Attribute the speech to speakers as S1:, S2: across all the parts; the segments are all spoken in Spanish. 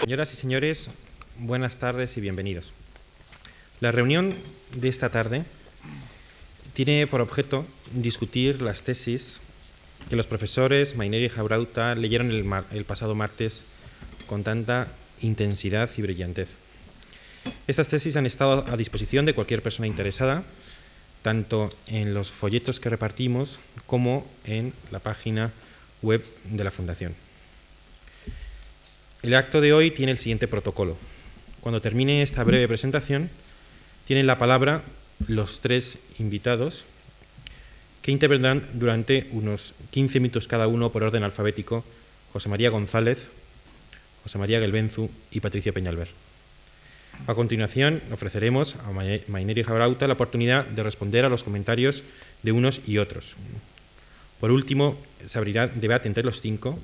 S1: Señoras y señores, buenas tardes y bienvenidos. La reunión de esta tarde tiene por objeto discutir las tesis que los profesores Mainer y Jaurauta leyeron el pasado martes con tanta intensidad y brillantez. Estas tesis han estado a disposición de cualquier persona interesada, tanto en los folletos que repartimos como en la página web de la Fundación. El acto de hoy tiene el siguiente protocolo. Cuando termine esta breve presentación, tienen la palabra los tres invitados que intervendrán durante unos 15 minutos cada uno por orden alfabético, José María González, José María Gelbenzu y Patricia Peñalver. A continuación, ofreceremos a Mainer y Jabrauta la oportunidad de responder a los comentarios de unos y otros. Por último, se abrirá debate entre los cinco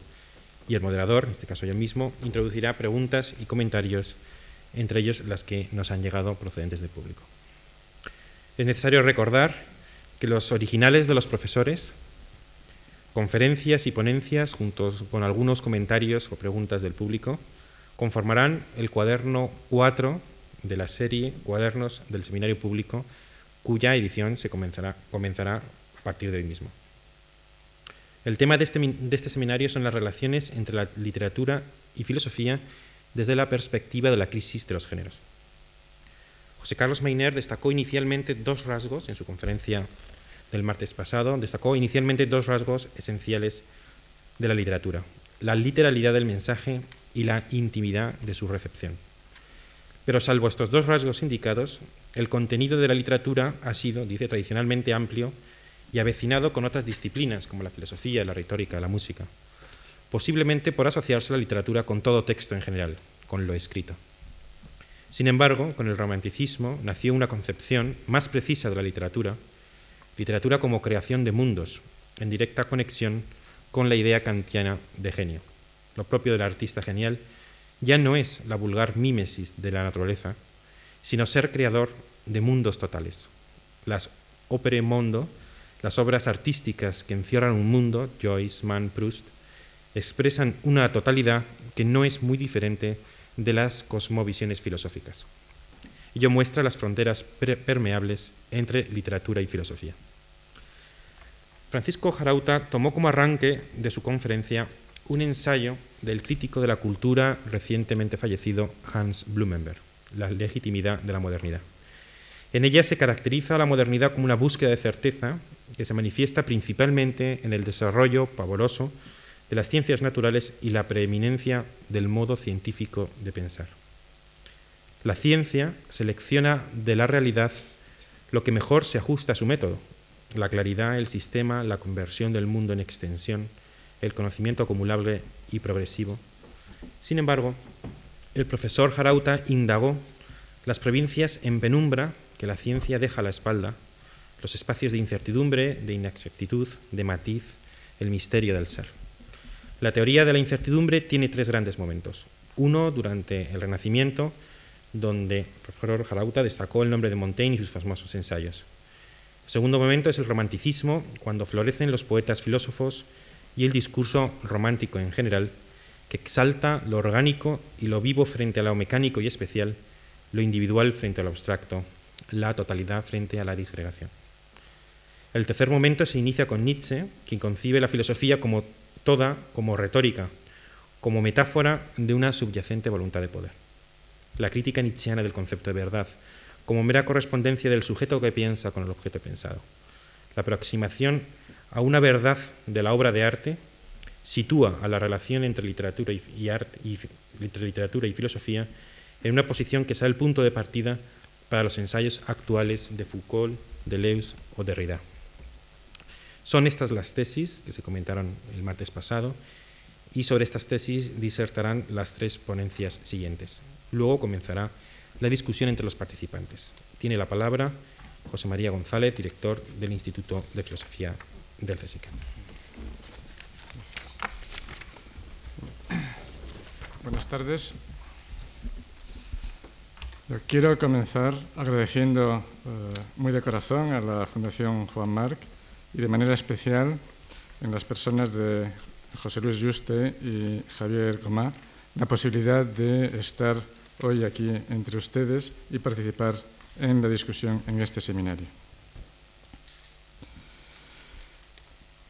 S1: y el moderador, en este caso yo mismo, introducirá preguntas y comentarios, entre ellos las que nos han llegado procedentes del público. Es necesario recordar que los originales de los profesores, conferencias y ponencias, juntos con algunos comentarios o preguntas del público, conformarán el cuaderno 4 de la serie Cuadernos del Seminario Público, cuya edición se comenzará, comenzará a partir de hoy mismo. El tema de este, de este seminario son las relaciones entre la literatura y filosofía desde la perspectiva de la crisis de los géneros. José Carlos Meiner destacó inicialmente dos rasgos en su conferencia del martes pasado, destacó inicialmente dos rasgos esenciales de la literatura, la literalidad del mensaje y la intimidad de su recepción. Pero salvo estos dos rasgos indicados, el contenido de la literatura ha sido, dice, tradicionalmente amplio y avecinado con otras disciplinas como la filosofía, la retórica, la música, posiblemente por asociarse la literatura con todo texto en general, con lo escrito. Sin embargo, con el romanticismo nació una concepción más precisa de la literatura, literatura como creación de mundos, en directa conexión con la idea kantiana de genio. Lo propio del artista genial ya no es la vulgar mímesis de la naturaleza, sino ser creador de mundos totales. Las opere mondo las obras artísticas que encierran un mundo, Joyce, Mann, Proust, expresan una totalidad que no es muy diferente de las cosmovisiones filosóficas. Ello muestra las fronteras permeables entre literatura y filosofía. Francisco Jarauta tomó como arranque de su conferencia un ensayo del crítico de la cultura recientemente fallecido Hans Blumenberg, La legitimidad de la modernidad. En ella se caracteriza la modernidad como una búsqueda de certeza que se manifiesta principalmente en el desarrollo pavoroso de las ciencias naturales y la preeminencia del modo científico de pensar. La ciencia selecciona de la realidad lo que mejor se ajusta a su método, la claridad, el sistema, la conversión del mundo en extensión, el conocimiento acumulable y progresivo. Sin embargo, el profesor Jarauta indagó las provincias en penumbra que la ciencia deja a la espalda los espacios de incertidumbre, de inexactitud, de matiz, el misterio del ser. La teoría de la incertidumbre tiene tres grandes momentos. Uno, durante el Renacimiento, donde el profesor destacó el nombre de Montaigne y sus famosos ensayos. El segundo momento es el romanticismo, cuando florecen los poetas filósofos y el discurso romántico en general, que exalta lo orgánico y lo vivo frente a lo mecánico y especial, lo individual frente a lo abstracto, la totalidad frente a la disgregación. El tercer momento se inicia con Nietzsche, quien concibe la filosofía como toda, como retórica, como metáfora de una subyacente voluntad de poder. La crítica nietzscheana del concepto de verdad, como mera correspondencia del sujeto que piensa con el objeto pensado. La aproximación a una verdad de la obra de arte sitúa a la relación entre literatura y, literatura y filosofía en una posición que sea el punto de partida para los ensayos actuales de Foucault, Deleuze o Derrida. Son estas las tesis que se comentaron el martes pasado y sobre estas tesis disertarán las tres ponencias siguientes. Luego comenzará la discusión entre los participantes. Tiene la palabra José María González, director del Instituto de Filosofía del CSIC.
S2: Buenas tardes. quiero comenzar agradeciendo eh, muy de corazón a la Fundación Juan Marc y de manera especial en las personas de José Luis Juste y Javier Comá, la posibilidad de estar hoy aquí entre ustedes y participar en la discusión en este seminario.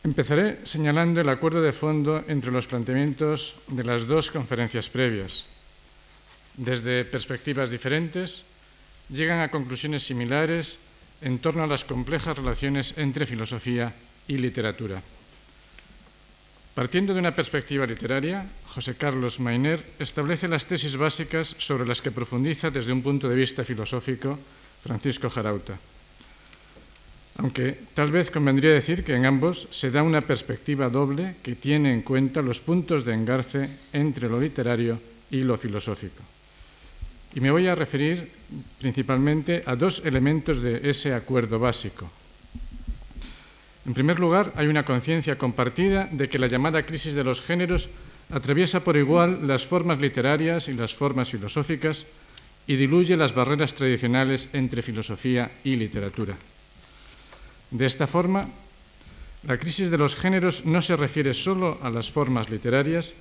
S2: Empezaré señalando el acuerdo de fondo entre los planteamientos de las dos conferencias previas. Desde perspectivas diferentes, llegan a conclusiones similares en torno a las complejas relaciones entre filosofía y literatura. Partiendo de una perspectiva literaria, José Carlos Mainer establece las tesis básicas sobre las que profundiza desde un punto de vista filosófico Francisco Jarauta. Aunque tal vez convendría decir que en ambos se da una perspectiva doble que tiene en cuenta los puntos de engarce entre lo literario y lo filosófico. Y me voy a referir principalmente a dos elementos de ese acuerdo básico. En primer lugar, hay una conciencia compartida de que la llamada crisis de los géneros atraviesa por igual las formas literarias y las formas filosóficas y diluye las barreras tradicionales entre filosofía y literatura. De esta forma, la crisis de los géneros no se refiere solo a las formas literarias,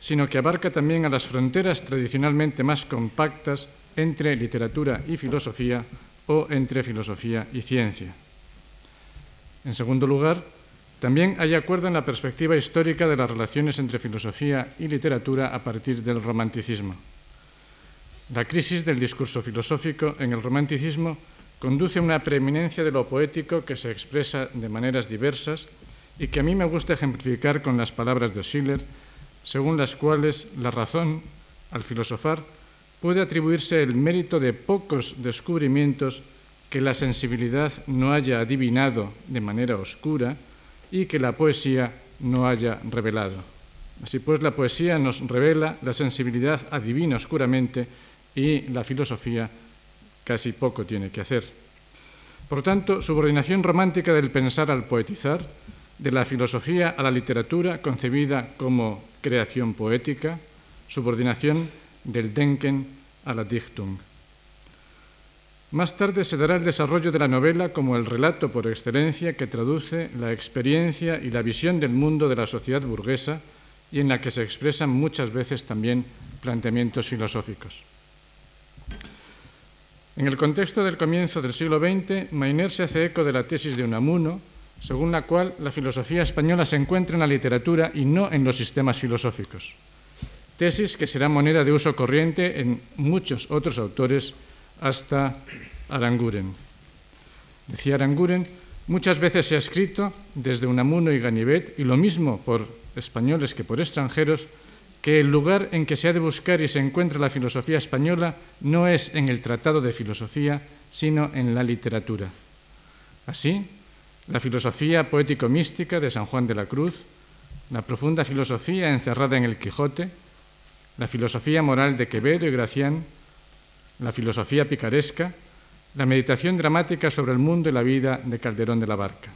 S2: sino que abarca también a las fronteras tradicionalmente más compactas entre literatura y filosofía o entre filosofía y ciencia. En segundo lugar, también hay acuerdo en la perspectiva histórica de las relaciones entre filosofía y literatura a partir del romanticismo. La crisis del discurso filosófico en el romanticismo conduce a una preeminencia de lo poético que se expresa de maneras diversas y que a mí me gusta ejemplificar con las palabras de Schiller según las cuales la razón, al filosofar, puede atribuirse el mérito de pocos descubrimientos que la sensibilidad no haya adivinado de manera oscura y que la poesía no haya revelado. Así pues, la poesía nos revela, la sensibilidad adivina oscuramente y la filosofía casi poco tiene que hacer. Por tanto, subordinación romántica del pensar al poetizar, de la filosofía a la literatura concebida como creación poética, subordinación del Denken a la Dichtung. Más tarde se dará el desarrollo de la novela como el relato por excelencia que traduce la experiencia y la visión del mundo de la sociedad burguesa y en la que se expresan muchas veces también planteamientos filosóficos. En el contexto del comienzo del siglo XX, Mainer se hace eco de la tesis de Unamuno, según la cual la filosofía española se encuentra en la literatura y no en los sistemas filosóficos. Tesis que será moneda de uso corriente en muchos otros autores hasta Aranguren. Decía Aranguren, muchas veces se ha escrito desde Unamuno y Ganivet, y lo mismo por españoles que por extranjeros, que el lugar en que se ha de buscar y se encuentra la filosofía española no es en el tratado de filosofía, sino en la literatura. Así, la filosofía poético-mística de San Juan de la Cruz, la profunda filosofía encerrada en el Quijote, la filosofía moral de Quevedo y Gracián, la filosofía picaresca, la meditación dramática sobre el mundo y la vida de Calderón de la Barca.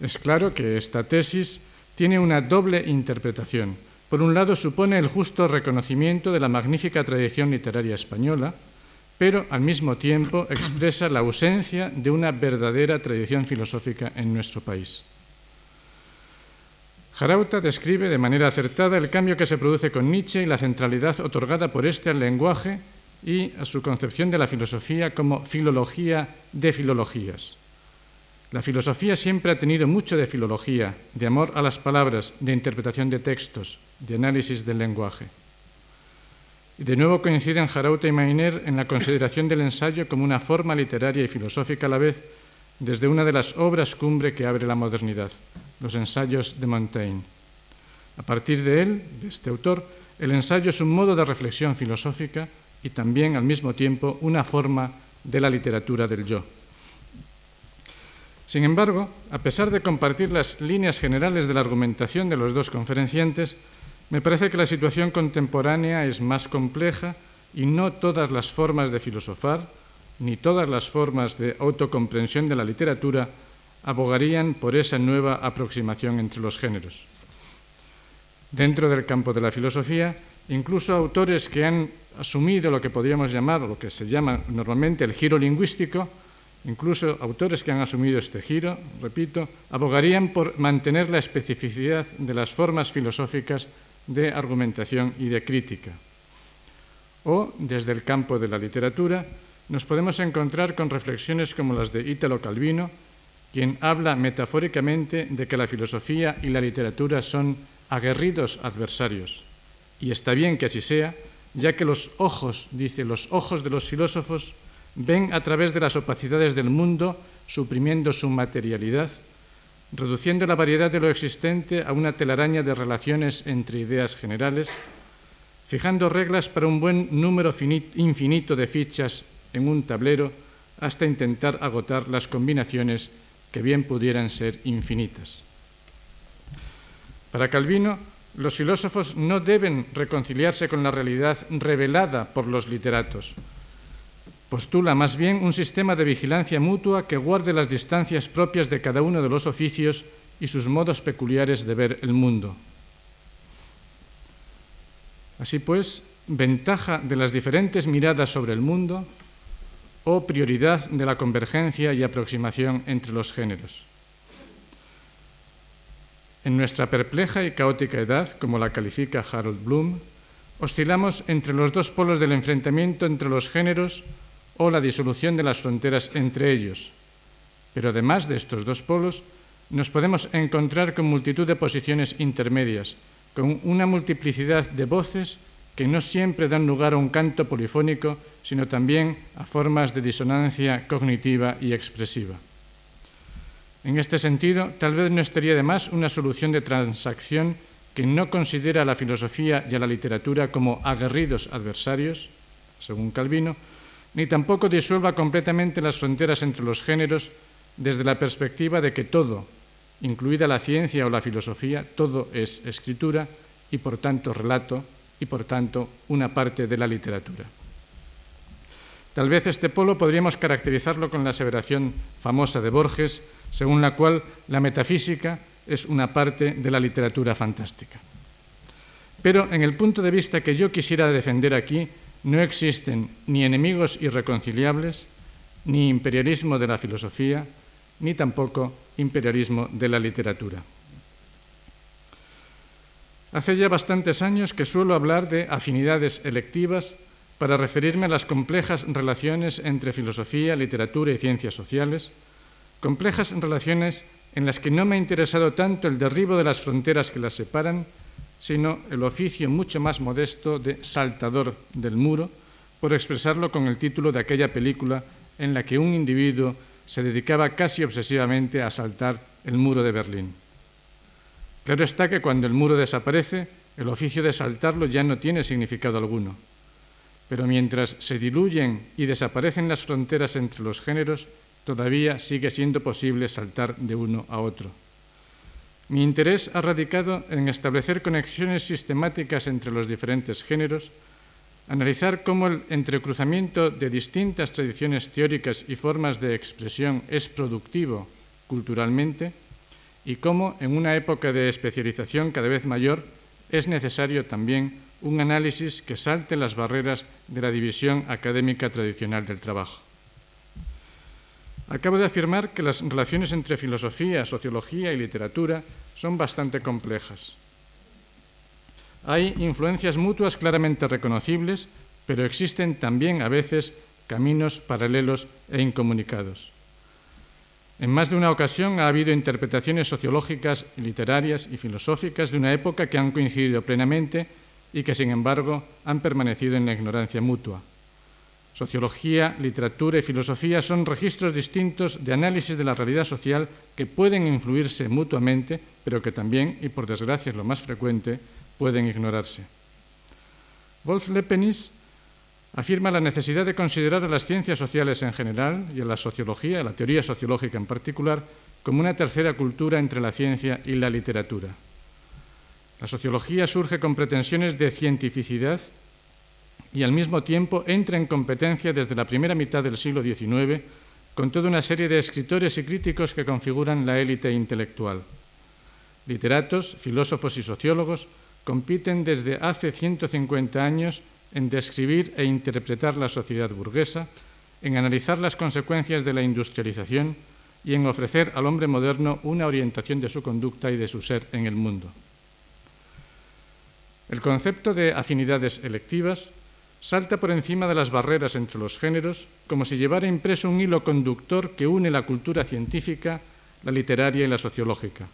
S2: Es claro que esta tesis tiene una doble interpretación. Por un lado, supone el justo reconocimiento de la magnífica tradición literaria española, pero al mismo tiempo expresa la ausencia de una verdadera tradición filosófica en nuestro país. Jarauta describe de manera acertada el cambio que se produce con Nietzsche y la centralidad otorgada por este al lenguaje y a su concepción de la filosofía como filología de filologías. La filosofía siempre ha tenido mucho de filología, de amor a las palabras, de interpretación de textos, de análisis del lenguaje. De nuevo coinciden Jarauta y Mainer en la consideración del ensayo como una forma literaria y filosófica a la vez desde una de las obras cumbre que abre la modernidad, los ensayos de Montaigne. A partir de él, de este autor, el ensayo es un modo de reflexión filosófica y también al mismo tiempo una forma de la literatura del yo. Sin embargo, a pesar de compartir las líneas generales de la argumentación de los dos conferenciantes, me parece que la situación contemporánea es más compleja y no todas las formas de filosofar, ni todas las formas de autocomprensión de la literatura abogarían por esa nueva aproximación entre los géneros. Dentro del campo de la filosofía, incluso autores que han asumido lo que podríamos llamar, lo que se llama normalmente el giro lingüístico, incluso autores que han asumido este giro, repito, abogarían por mantener la especificidad de las formas filosóficas de argumentación y de crítica. O, desde el campo de la literatura, nos podemos encontrar con reflexiones como las de Ítalo Calvino, quien habla metafóricamente de que la filosofía y la literatura son aguerridos adversarios. Y está bien que así sea, ya que los ojos, dice, los ojos de los filósofos ven a través de las opacidades del mundo, suprimiendo su materialidad, reduciendo la variedad de lo existente a una telaraña de relaciones entre ideas generales, fijando reglas para un buen número infinito de fichas en un tablero hasta intentar agotar las combinaciones que bien pudieran ser infinitas. Para Calvino, los filósofos no deben reconciliarse con la realidad revelada por los literatos. Postula más bien un sistema de vigilancia mutua que guarde las distancias propias de cada uno de los oficios y sus modos peculiares de ver el mundo. Así pues, ventaja de las diferentes miradas sobre el mundo o prioridad de la convergencia y aproximación entre los géneros. En nuestra perpleja y caótica edad, como la califica Harold Bloom, oscilamos entre los dos polos del enfrentamiento entre los géneros o la disolución de las fronteras entre ellos. Pero además de estos dos polos, nos podemos encontrar con multitud de posiciones intermedias, con una multiplicidad de voces que no siempre dan lugar a un canto polifónico, sino también a formas de disonancia cognitiva y expresiva. En este sentido, tal vez no estaría de más una solución de transacción que no considera a la filosofía y a la literatura como aguerridos adversarios, según Calvino, ni tampoco disuelva completamente las fronteras entre los géneros desde la perspectiva de que todo, incluida la ciencia o la filosofía, todo es escritura y por tanto relato y por tanto una parte de la literatura. Tal vez este polo podríamos caracterizarlo con la aseveración famosa de Borges, según la cual la metafísica es una parte de la literatura fantástica. Pero en el punto de vista que yo quisiera defender aquí, no existen ni enemigos irreconciliables, ni imperialismo de la filosofía, ni tampoco imperialismo de la literatura. Hace ya bastantes años que suelo hablar de afinidades electivas para referirme a las complejas relaciones entre filosofía, literatura y ciencias sociales, complejas relaciones en las que no me ha interesado tanto el derribo de las fronteras que las separan, sino el oficio mucho más modesto de saltador del muro, por expresarlo con el título de aquella película en la que un individuo se dedicaba casi obsesivamente a saltar el muro de Berlín. Claro está que cuando el muro desaparece, el oficio de saltarlo ya no tiene significado alguno. Pero mientras se diluyen y desaparecen las fronteras entre los géneros, todavía sigue siendo posible saltar de uno a otro. Mi interés ha radicado en establecer conexiones sistemáticas entre los diferentes géneros, analizar cómo el entrecruzamiento de distintas tradiciones teóricas y formas de expresión es productivo culturalmente y cómo en una época de especialización cada vez mayor es necesario también un análisis que salte las barreras de la división académica tradicional del trabajo. Acabo de afirmar que las relaciones entre filosofía, sociología y literatura son bastante complejas. Hay influencias mutuas claramente reconocibles, pero existen también a veces caminos paralelos e incomunicados. En más de una ocasión ha habido interpretaciones sociológicas, literarias y filosóficas de una época que han coincidido plenamente y que, sin embargo, han permanecido en la ignorancia mutua. Sociología, literatura y filosofía son registros distintos de análisis de la realidad social que pueden influirse mutuamente, pero que también, y por desgracia es lo más frecuente, pueden ignorarse. Wolf Lepenis afirma la necesidad de considerar a las ciencias sociales en general y a la sociología, a la teoría sociológica en particular, como una tercera cultura entre la ciencia y la literatura. La sociología surge con pretensiones de cientificidad y al mismo tiempo entra en competencia desde la primera mitad del siglo XIX con toda una serie de escritores y críticos que configuran la élite intelectual. Literatos, filósofos y sociólogos compiten desde hace 150 años en describir e interpretar la sociedad burguesa, en analizar las consecuencias de la industrialización y en ofrecer al hombre moderno una orientación de su conducta y de su ser en el mundo. El concepto de afinidades electivas salta por encima de las barreras entre los géneros como si llevara impreso un hilo conductor que une la cultura científica, la literaria y la sociológica.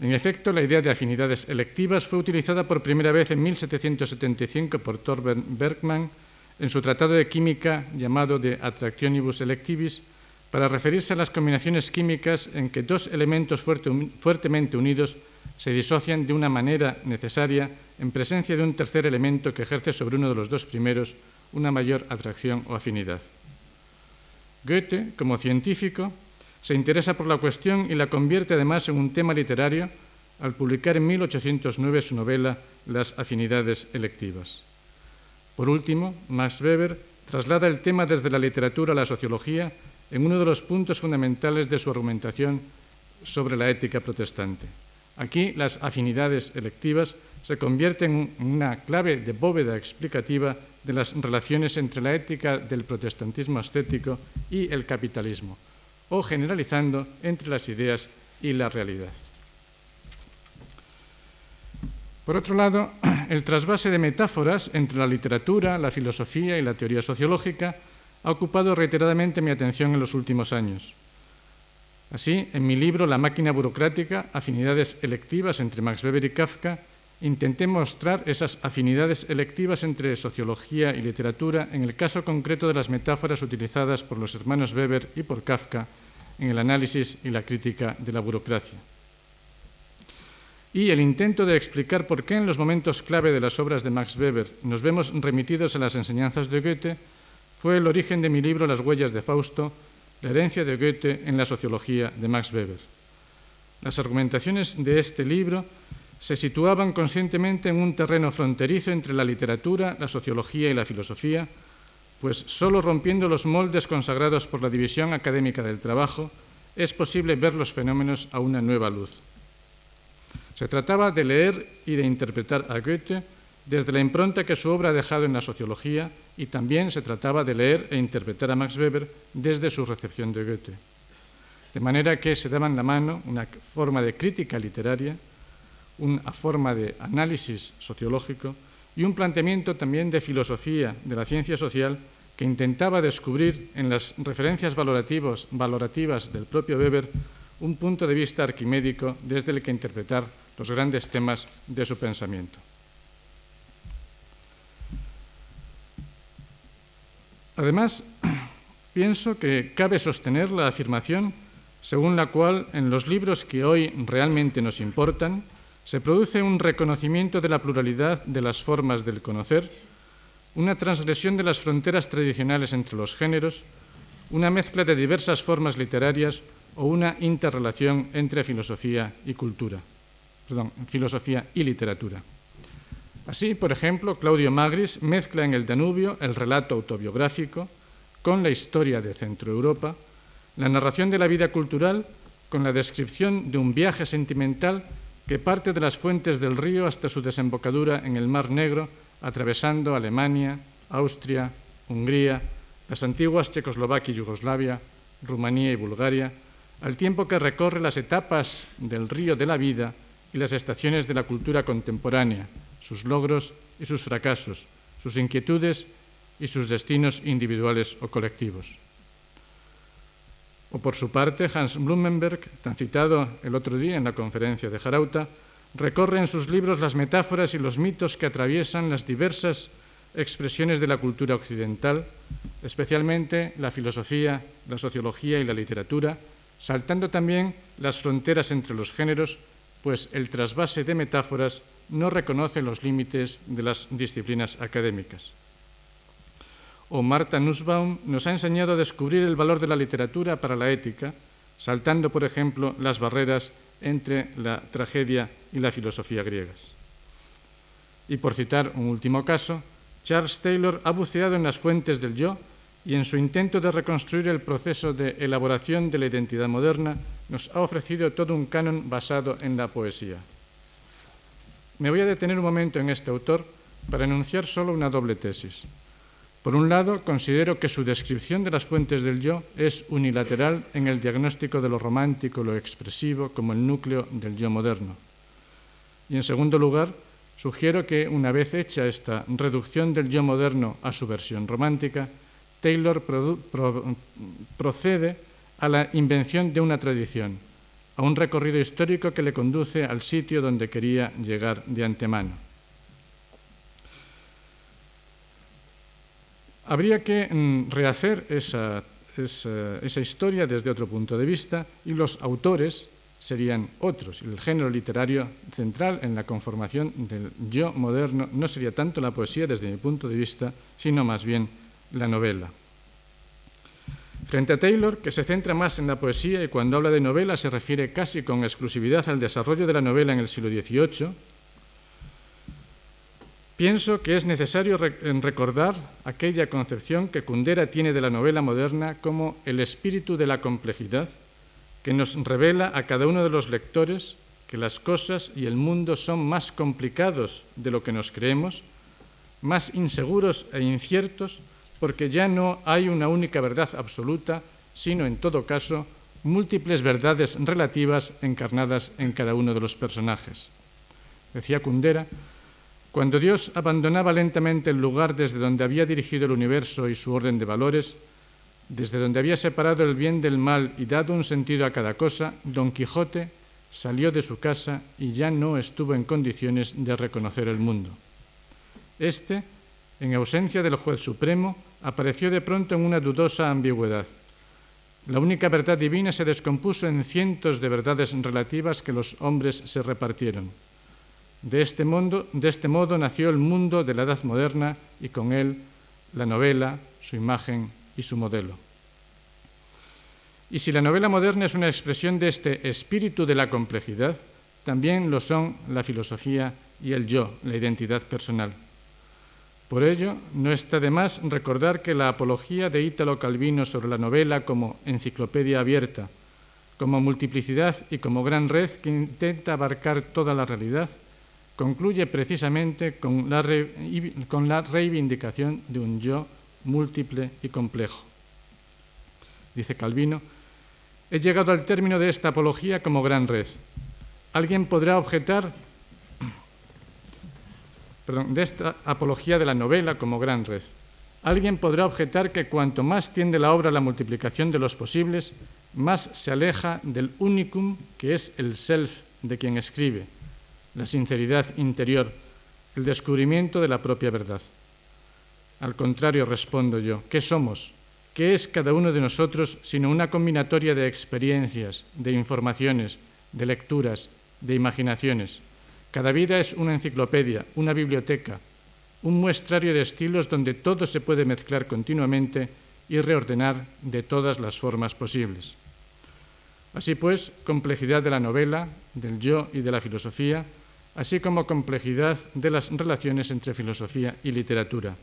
S2: En efecto, la idea de afinidades electivas fue utilizada por primera vez en 1775 por Torben Bergman en su tratado de química llamado de Attractionibus Electivis para referirse a las combinaciones químicas en que dos elementos fuertemente unidos se disocian de una manera necesaria en presencia de un tercer elemento que ejerce sobre uno de los dos primeros una mayor atracción o afinidad. Goethe, como científico, se interesa por la cuestión y la convierte además en un tema literario al publicar en 1809 su novela Las afinidades electivas. Por último, Max Weber traslada el tema desde la literatura a la sociología en uno de los puntos fundamentales de su argumentación sobre la ética protestante. Aquí las afinidades electivas se convierten en una clave de bóveda explicativa de las relaciones entre la ética del protestantismo estético y el capitalismo, o generalizando entre las ideas y la realidad. Por otro lado, el trasvase de metáforas entre la literatura, la filosofía y la teoría sociológica ha ocupado reiteradamente mi atención en los últimos años. Así, en mi libro La máquina burocrática, afinidades electivas entre Max Weber y Kafka, intenté mostrar esas afinidades electivas entre sociología y literatura en el caso concreto de las metáforas utilizadas por los hermanos Weber y por Kafka en el análisis y la crítica de la burocracia. Y el intento de explicar por qué en los momentos clave de las obras de Max Weber nos vemos remitidos a las enseñanzas de Goethe fue el origen de mi libro Las huellas de Fausto, la herencia de Goethe en la sociología de Max Weber. Las argumentaciones de este libro se situaban conscientemente en un terreno fronterizo entre la literatura, la sociología y la filosofía, pues solo rompiendo los moldes consagrados por la división académica del trabajo es posible ver los fenómenos a una nueva luz. Se trataba de leer y de interpretar a Goethe desde la impronta que su obra ha dejado en la sociología y también se trataba de leer e interpretar a Max Weber desde su recepción de Goethe. De manera que se daban la mano una forma de crítica literaria, una forma de análisis sociológico y un planteamiento también de filosofía de la ciencia social que intentaba descubrir en las referencias valorativas del propio Weber un punto de vista arquimédico desde el que interpretar los grandes temas de su pensamiento. Además, pienso que cabe sostener la afirmación según la cual en los libros que hoy realmente nos importan se produce un reconocimiento de la pluralidad de las formas del conocer, una transgresión de las fronteras tradicionales entre los géneros, una mezcla de diversas formas literarias o una interrelación entre filosofía y cultura, perdón, filosofía y literatura. Así, por ejemplo, Claudio Magris mezcla en el Danubio el relato autobiográfico con la historia de Centroeuropa, la narración de la vida cultural con la descripción de un viaje sentimental que parte de las fuentes del río hasta su desembocadura en el Mar Negro, atravesando Alemania, Austria, Hungría, las antiguas Checoslovaquia y Yugoslavia, Rumanía y Bulgaria, al tiempo que recorre las etapas del río de la vida y las estaciones de la cultura contemporánea, sus logros y sus fracasos, sus inquietudes y sus destinos individuales o colectivos. O por su parte, Hans Blumenberg, tan citado el otro día en la conferencia de Jarauta, recorre en sus libros las metáforas y los mitos que atraviesan las diversas expresiones de la cultura occidental, especialmente la filosofía, la sociología y la literatura, saltando también las fronteras entre los géneros, pues el trasvase de metáforas no reconoce los límites de las disciplinas académicas. O Marta Nussbaum nos ha enseñado a descubrir el valor de la literatura para la ética, saltando, por ejemplo, las barreras entre la tragedia y la filosofía griegas. Y por citar un último caso, Charles Taylor ha buceado en las fuentes del yo y en su intento de reconstruir el proceso de elaboración de la identidad moderna nos ha ofrecido todo un canon basado en la poesía. Me voy a detener un momento en este autor para enunciar solo una doble tesis. Por un lado, considero que su descripción de las fuentes del yo es unilateral en el diagnóstico de lo romántico, lo expresivo, como el núcleo del yo moderno. Y en segundo lugar, sugiero que una vez hecha esta reducción del yo moderno a su versión romántica, Taylor procede a la invención de una tradición, a un recorrido histórico que le conduce al sitio donde quería llegar de antemano. Habría que mm, rehacer esa, esa, historia desde otro punto de vista y los autores serían otros. El género literario central en la conformación del yo moderno no sería tanto la poesía desde mi punto de vista, sino más bien la novela. Frente a Taylor, que se centra más en la poesía y cuando habla de novela se refiere casi con exclusividad al desarrollo de la novela en el siglo XVIII, pienso que es necesario recordar aquella concepción que Kundera tiene de la novela moderna como el espíritu de la complejidad, que nos revela a cada uno de los lectores que las cosas y el mundo son más complicados de lo que nos creemos, más inseguros e inciertos, porque ya no hay una única verdad absoluta, sino en todo caso múltiples verdades relativas encarnadas en cada uno de los personajes. Decía Kundera, cuando Dios abandonaba lentamente el lugar desde donde había dirigido el universo y su orden de valores, desde donde había separado el bien del mal y dado un sentido a cada cosa, Don Quijote salió de su casa y ya no estuvo en condiciones de reconocer el mundo. Este, en ausencia del juez supremo, apareció de pronto en una dudosa ambigüedad. La única verdad divina se descompuso en cientos de verdades relativas que los hombres se repartieron. De este, mundo, de este modo nació el mundo de la Edad Moderna y con él la novela, su imagen y su modelo. Y si la novela moderna es una expresión de este espíritu de la complejidad, también lo son la filosofía y el yo, la identidad personal. Por ello, no está de más recordar que la apología de Ítalo Calvino sobre la novela como enciclopedia abierta, como multiplicidad y como gran red que intenta abarcar toda la realidad, concluye precisamente con la, con la reivindicación de un yo múltiple y complejo. Dice Calvino, he llegado al término de esta apología como gran red. Alguien podrá objetar perdón, de esta apología de la novela como gran red. Alguien podrá objetar que cuanto más tiende la obra a la multiplicación de los posibles, más se aleja del unicum que es el self de quien escribe, la sinceridad interior, el descubrimiento de la propia verdad. Al contrario, respondo yo, ¿qué somos? ¿Qué es cada uno de nosotros sino una combinatoria de experiencias, de informaciones, de lecturas, de imaginaciones? Cada vida es una enciclopedia, una biblioteca, un muestrario de estilos donde todo se puede mezclar continuamente y reordenar de todas las formas posibles. Así pues, complejidad de la novela, del yo y de la filosofía, así como complejidad de las relaciones entre filosofía y literatura.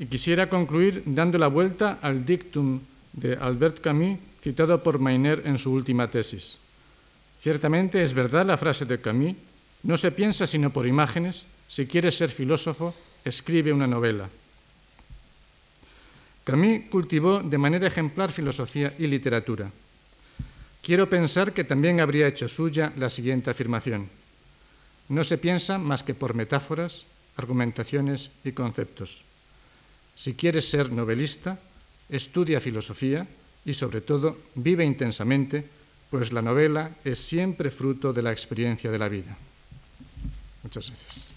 S2: Y quisiera concluir dando la vuelta al dictum de Albert Camus citado por Mainer en su última tesis. Ciertamente es verdad la frase de Camus, no se piensa sino por imágenes, si quieres ser filósofo, escribe una novela. Camus cultivó de manera ejemplar filosofía y literatura. Quiero pensar que también habría hecho suya la siguiente afirmación. No se piensa más que por metáforas, argumentaciones y conceptos. Si quieres ser novelista, estudia filosofía y sobre todo vive intensamente pues la novela es siempre fruto de la experiencia de la vida. Muchas gracias.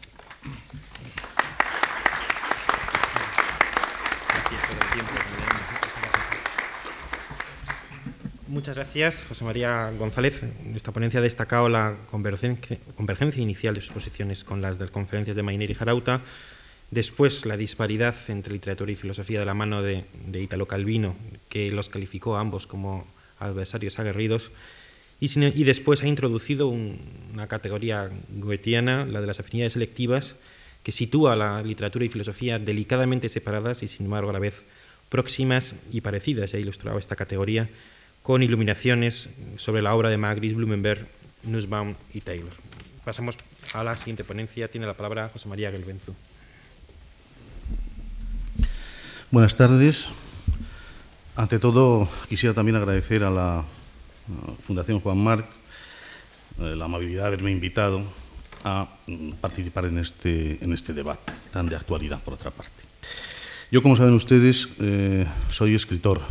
S1: Muchas gracias, José María González. En esta ponencia ha destacado la convergencia inicial de sus posiciones con las de las conferencias de Mainer y Jarauta, después la disparidad entre literatura y filosofía de la mano de, de Italo Calvino, que los calificó a ambos como adversarios aguerridos, y, después ha introducido una categoría goetiana, la de las afinidades selectivas, que sitúa la literatura y filosofía delicadamente separadas y sin embargo a la vez próximas y parecidas. Ha ilustrado esta categoría con iluminaciones sobre la obra de Magris, Blumenberg, Nussbaum y Taylor. Pasamos a la siguiente ponencia. Tiene la palabra José María Gelbenzu.
S3: Buenas tardes. Ante todo, quisiera también agradecer a la Fundación Juan Marc eh, la amabilidad de haberme invitado a mm, participar en este, en este debate tan de actualidad, por otra parte. Yo, como saben ustedes, eh, soy escritor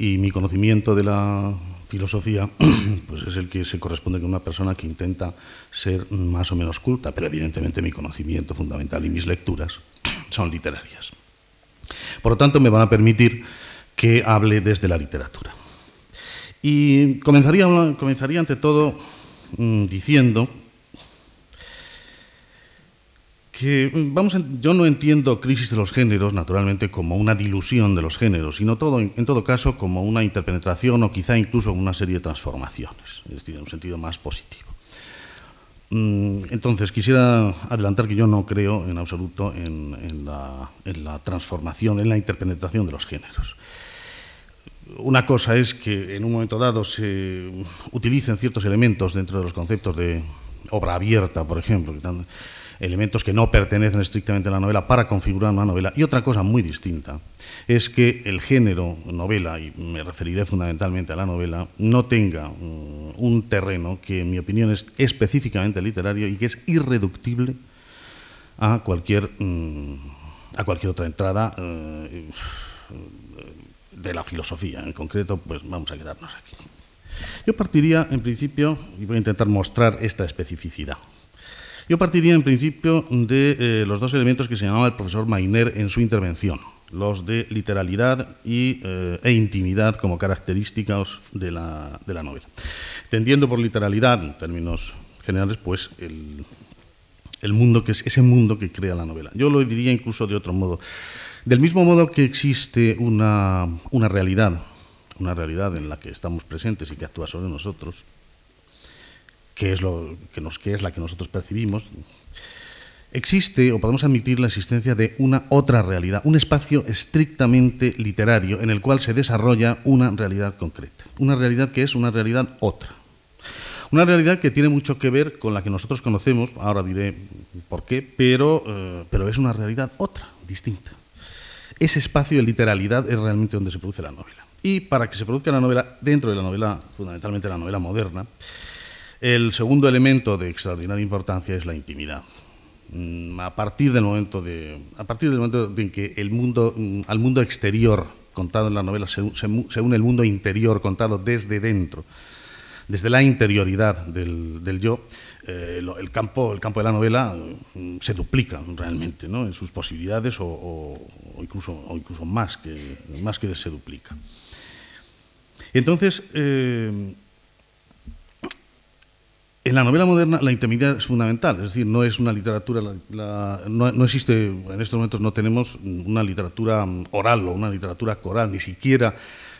S3: y mi conocimiento de la filosofía pues es el que se corresponde con una persona que intenta ser más o menos culta, pero evidentemente mi conocimiento fundamental y mis lecturas son literarias. Por lo tanto, me van a permitir que hable desde la literatura. Y comenzaría, comenzaría ante todo mm, diciendo que vamos, yo no entiendo crisis de los géneros, naturalmente, como una dilusión de los géneros, sino todo, en todo caso como una interpenetración o quizá incluso una serie de transformaciones, es decir, en un sentido más positivo. Mm, entonces, quisiera adelantar que yo no creo en absoluto en la transformación, en la interpenetración de los géneros. Una cosa es que en un momento dado se utilicen ciertos elementos dentro de los conceptos de obra abierta, por ejemplo, elementos que no pertenecen estrictamente a la novela para configurar una novela. Y otra cosa muy distinta es que el género novela, y me referiré fundamentalmente a la novela, no tenga mm, un terreno que en mi opinión es específicamente literario y que es irreductible a cualquier, mm, a cualquier otra entrada eh, de la filosofía. En concreto, pues vamos a quedarnos aquí. Yo partiría, en principio, y voy a intentar mostrar esta especificidad. Yo partiría en principio de eh, los dos elementos que señalaba el profesor Mainer en su intervención, los de literalidad y, eh, e intimidad como características de la, de la novela. Entendiendo por literalidad, en términos generales, pues el, el mundo que es ese mundo que crea la novela. Yo lo diría incluso de otro modo. Del mismo modo que existe una, una realidad, una realidad en la que estamos presentes y que actúa sobre nosotros, que es, lo, que, nos, que es la que nosotros percibimos, existe o podemos admitir la existencia de una otra realidad, un espacio estrictamente literario en el cual se desarrolla una realidad concreta, una realidad que es una realidad otra. Una realidad que tiene mucho que ver con la que nosotros conocemos, ahora diré por qué, pero, eh, pero es una realidad otra, distinta. Ese espacio de literalidad es realmente donde se produce la novela. Y para que se produzca la novela, dentro de la novela, fundamentalmente la novela moderna, el segundo elemento de extraordinaria importancia es la intimidad. Mm, a partir del momento, de, a partir del momento en que el mundo, mm, al mundo exterior contado en la novela se, une el mundo interior contado desde dentro, desde la interioridad del, yo, eh, el, campo, el campo de la novela mm, se duplica realmente ¿no? en sus posibilidades o, incluso, incluso más, que, más que se duplica. Entonces, eh, en la novela moderna la intimidad es fundamental, es decir, no es una literatura, no, existe, en estos momentos no tenemos una literatura oral o una literatura coral, ni siquiera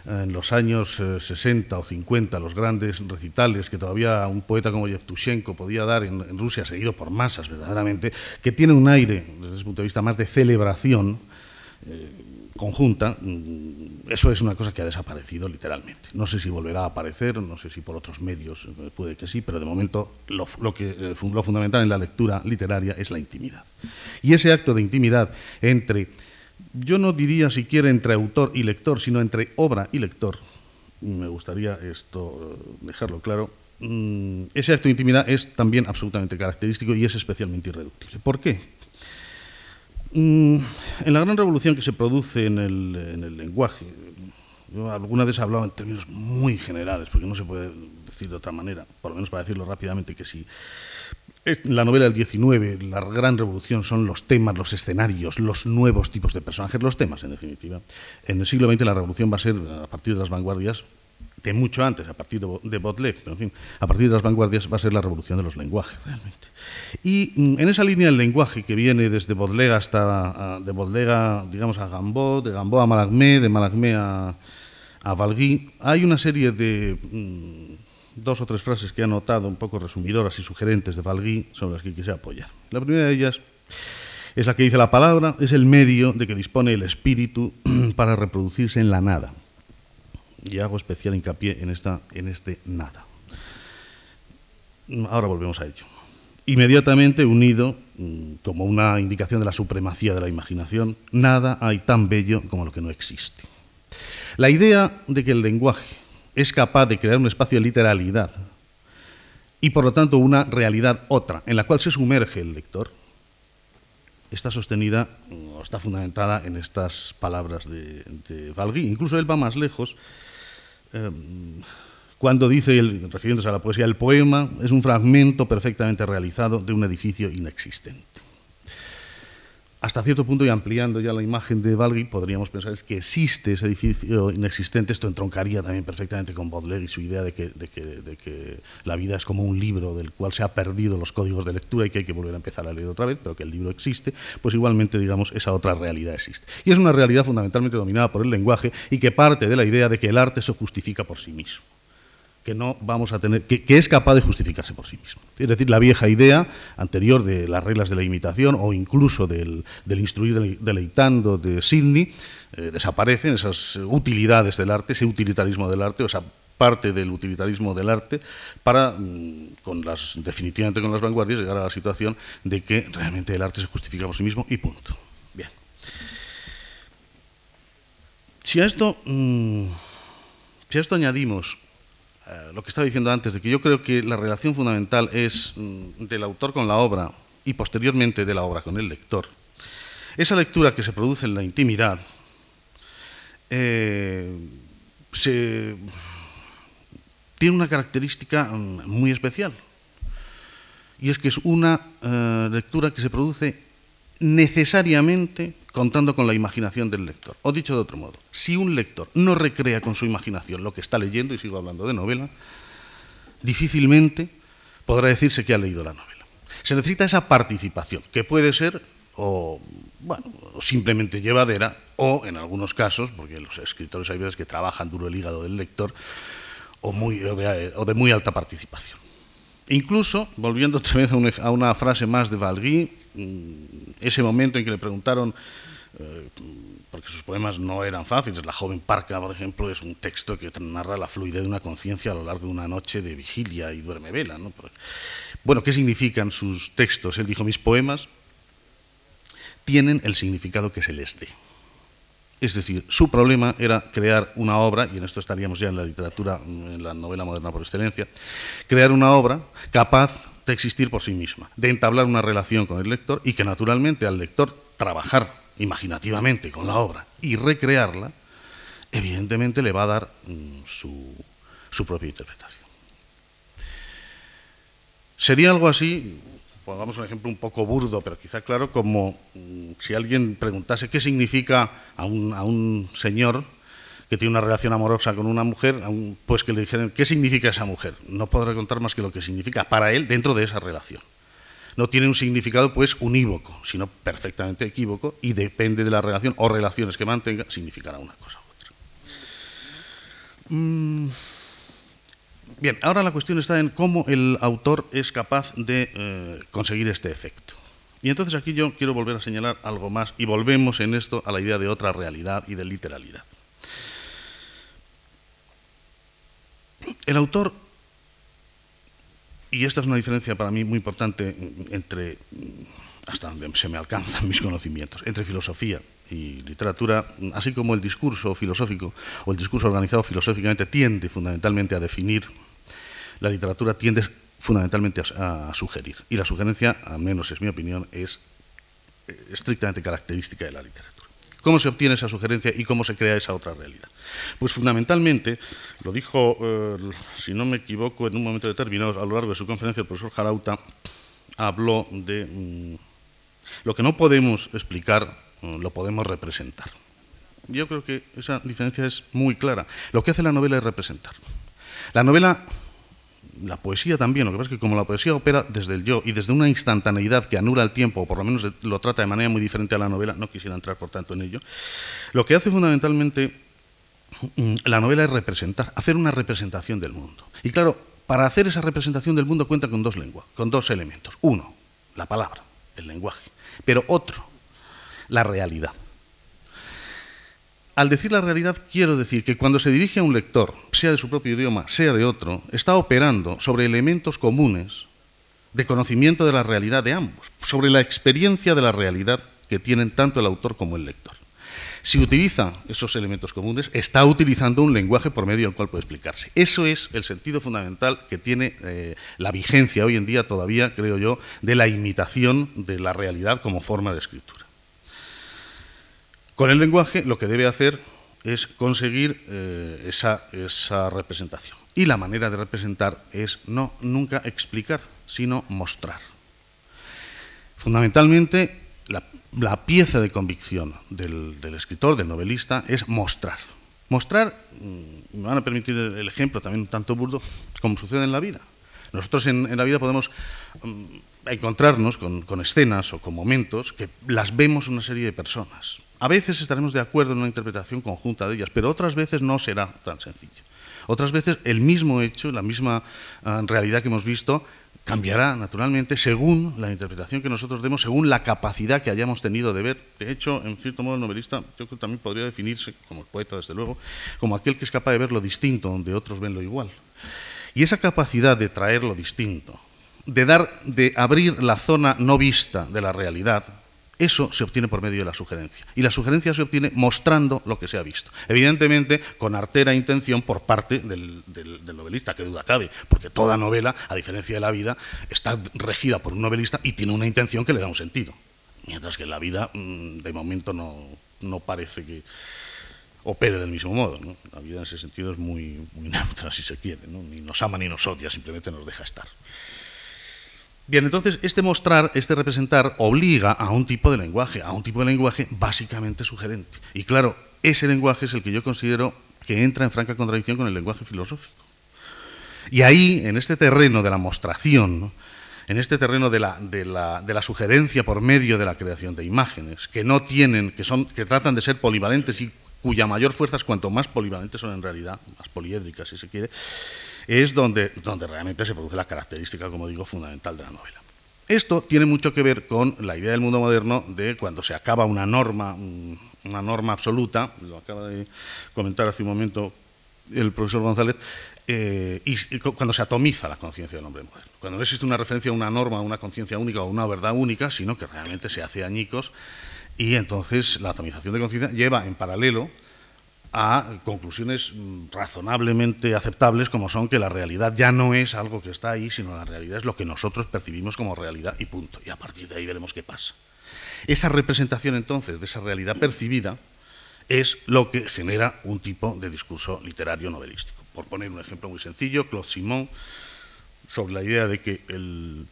S3: en los años 60 eh, o 50, los grandes recitales que todavía un poeta como Yevtushenko podía dar en, Rusia, seguido por masas verdaderamente, que tiene un aire, desde ese punto de vista, más de celebración. Eh, conjunta, mm, eso es una cosa que ha desaparecido literalmente. No sé si volverá a aparecer, no sé si por otros medios, eh, puede que sí, pero de momento lo, que, eh, lo fundamental en la lectura literaria es la intimidad. Y ese acto de intimidad entre, yo no diría siquiera entre autor y lector, sino entre obra y lector, me gustaría esto eh, dejarlo claro, mm, ese acto de intimidad es también absolutamente característico y es especialmente irreductible. ¿Por qué? Mm, en la gran revolución que se produce en el, lenguaje, yo alguna vez he hablado en términos muy generales, porque no se puede decir de otra manera, por lo menos para decirlo rápidamente, que si la novela del 19, la gran revolución son los temas, los escenarios, los nuevos tipos de personajes, los temas en definitiva. En el siglo XX la revolución va a ser, a partir de las vanguardias, de mucho antes, a partir de, Baudelaire, pero en fin, a partir de las vanguardias va a ser la revolución de los lenguajes realmente. Y mm, en esa línea del lenguaje que viene desde Baudelaire hasta, de Baudelaire, digamos, a Gambot, de Gambot a Malagmé, de Malagmé a, a Valgui, hay una serie de mm, dos o tres frases que he anotado, un poco resumidoras y sugerentes de Valgui, sobre las que quise apoyar. La primera de ellas es la que dice la palabra, es el medio de que dispone el espíritu para reproducirse en la nada y hago especial hincapié en, esta, en este nada. Ahora volvemos a ello. Inmediatamente unido, mm, como una indicación de la supremacía de la imaginación, nada hay tan bello como lo que no existe. La idea de que el lenguaje es capaz de crear un espacio de literalidad y por lo tanto una realidad otra, en la cual se sumerge el lector, está sostenida o está fundamentada en estas palabras de, de. Incluso él va más lejos eh, cuando dice, refiriéndose a la poesía, el poema es un fragmento perfectamente realizado de un edificio inexistente hasta cierto punto, y ampliando ya la imagen de Valgui, podríamos pensar es que existe ese edificio inexistente. Esto entroncaría también perfectamente con Baudelaire y su idea de que, de, que, la vida es como un libro del cual se ha perdido los códigos de lectura y que hay que volver a empezar a leer otra vez, pero que el libro existe, pues igualmente, digamos, esa otra realidad existe. Y es una realidad fundamentalmente dominada por el lenguaje y que parte de la idea de que el arte se justifica por sí mismo que no vamos a tener, que, es capaz de justificarse por sí mismo. Es decir, la vieja idea anterior de las reglas de la imitación o incluso del, instruir deleitando de Sidney, eh, desaparecen esas utilidades del arte, ese utilitarismo del arte, o esa parte del utilitarismo del arte, para, mm, con las, definitivamente con las vanguardias, llegar a la situación de que realmente el arte se justifica por sí mismo y punto. Bien. Si a esto, mm, si a esto añadimos eh, lo que estaba diciendo antes, de que yo creo que la relación fundamental es mm, del autor con la obra y posteriormente de la obra con el lector. Esa lectura que se produce en la intimidad eh, tiene una característica mm, muy especial. Y es que es una eh, lectura que se produce necesariamente contando con la imaginación del lector. O dicho de otro modo, si un lector no recrea con su imaginación lo que está leyendo, y sigo hablando de novela, difícilmente podrá decirse que ha leído la novela. Se necesita esa participación, que puede ser o, bueno, simplemente llevadera, o en algunos casos, porque los escritores hay veces que trabajan duro el hígado del lector, o, muy, o, de, muy alta participación. Incluso, volviendo otra vez a una, frase más de Valgui, mm, ese momento en que le preguntaron eh, porque sus poemas no eran fáciles. La joven Parca, por ejemplo, es un texto que narra la fluidez de una conciencia a lo largo de una noche de vigilia y duerme vela. Bueno, ¿qué significan sus textos? Él dijo, mis poemas tienen el significado que se les dé. Es decir, su problema era crear una obra, y en esto estaríamos ya en la literatura, en la novela moderna por excelencia, crear una obra capaz de existir por sí misma, de entablar una relación con el lector y que naturalmente al lector trabajar imaginativamente con la obra y recrearla, evidentemente le va a dar mm, su, propia interpretación. Sería algo así, pongamos un ejemplo un poco burdo, pero quizá claro, como mm, si alguien preguntase qué significa a un, a un señor que tiene una relación amorosa con una mujer, pues que le dijeran qué significa esa mujer. No podrá contar más que lo que significa para él dentro de esa relación no tiene un significado pues unívoco, sino perfectamente equívoco y depende de la relación o relaciones que mantenga, significará una cosa u otra. Mm, bien, ahora la cuestión está en cómo el autor es capaz de eh, conseguir este efecto. Y entonces aquí yo quiero volver a señalar algo más y volvemos en esto a la idea de otra realidad y de literalidad. El autor y esta es una diferencia para mí muy importante entre, hasta donde se me alcanzan mis conocimientos, entre filosofía y literatura, así como el discurso filosófico o el discurso organizado filosóficamente tiende fundamentalmente a definir, la literatura tiende fundamentalmente a, a sugerir. Y la sugerencia, al menos es mi opinión, es estrictamente característica de la literatura. ¿Cómo se obtiene esa sugerencia y cómo se crea esa otra realidad? Pues fundamentalmente, lo dijo, eh, si no me equivoco, en un momento determinado, a lo largo de su conferencia, el profesor Jarauta habló de mm, lo que no podemos explicar, mm, lo podemos representar. Yo creo que esa diferencia es muy clara. Lo que hace la novela es representar. La novela la poesía también, lo que pasa es que como la poesía opera desde el yo y desde una instantaneidad que anula el tiempo, o por lo menos lo trata de manera muy diferente a la novela, no quisiera entrar por tanto en ello, lo que hace fundamentalmente mm, la novela es representar, hacer una representación del mundo. Y claro, para hacer esa representación del mundo cuenta con dos lenguas, con dos elementos. Uno, la palabra, el lenguaje, pero otro, la realidad. Al decir la realidad, quiero decir que cuando se dirige a un lector, sea de su propio idioma, sea de otro, está operando sobre elementos comunes de conocimiento de la realidad de ambos, sobre la experiencia de la realidad que tienen tanto el autor como el lector. si utiliza esos elementos comunes, está utilizando un lenguaje por medio del cual puede explicarse. Eso es el sentido fundamental que tiene eh, la vigencia hoy en día todavía, creo yo, de la imitación de la realidad como forma de escritura. Con el lenguaje lo que debe hacer es conseguir eh, esa, representación. Y la manera de representar es no nunca explicar, sino mostrar. Fundamentalmente, la, pieza de convicción del, escritor, del novelista, es mostrar. Mostrar, mm, me van a permitir el ejemplo también un tanto burdo, como sucede en la vida. Nosotros en, la vida podemos mm, encontrarnos con, con, escenas o con momentos que las vemos una serie de personas. A veces estaremos de acuerdo en una interpretación conjunta de ellas, pero otras veces no será tan sencillo. Otras veces el mismo hecho, la misma ah, realidad que hemos visto, cambiará naturalmente según la interpretación que nosotros demos, según la capacidad que hayamos tenido de ver. De hecho, en cierto modo, el novelista yo creo que también podría definirse, como el poeta desde luego, como aquel que es capaz de ver lo distinto donde otros ven lo igual. Y esa capacidad de traer lo distinto, de dar, de abrir la zona no vista de la realidad, eso se obtiene por medio de la sugerencia. Y la sugerencia se obtiene mostrando lo que se ha visto. Evidentemente, con artera intención por parte del, novelista, que duda cabe, porque toda novela, a diferencia de la vida, está regida por un novelista y tiene una intención que le da un sentido. Mientras que la vida, mm, de momento, no, parece que opere del mismo modo. La vida en ese sentido es muy, muy neutra, si se quiere. Ni nos ama ni nos odia, simplemente nos deja estar. Bien, entonces este mostrar, este representar, obliga a un tipo de lenguaje, a un tipo de lenguaje básicamente sugerente. Y claro, ese lenguaje es el que yo considero que entra en franca contradicción con el lenguaje filosófico. Y ahí, en este terreno de la mostración, en este terreno de la, de, la, de la, sugerencia por medio de la creación de imágenes, que no tienen, que, son, que tratan de ser polivalentes y cuya mayor fuerza es cuanto más polivalentes son en realidad, más poliédricas si se quiere, es donde, donde realmente se produce la característica, como digo, fundamental de la novela. Esto tiene mucho que ver con la idea del mundo moderno de cuando se acaba una norma, una norma absoluta, lo acaba de comentar hace un momento el profesor González, eh, y, cuando se atomiza la conciencia del hombre moderno. Cuando no existe una referencia a una norma, a una conciencia única o una verdad única, sino que realmente se hace añicos y entonces la atomización de conciencia lleva en paralelo a conclusiones mm, razonablemente aceptables como son que la realidad ya no es algo que está ahí, sino la realidad es lo que nosotros percibimos como realidad y punto. Y a partir de ahí veremos qué pasa. Esa representación entonces de esa realidad percibida es lo que genera un tipo de discurso literario novelístico. Por poner un ejemplo muy sencillo, Claude Simon, sobre la idea de que el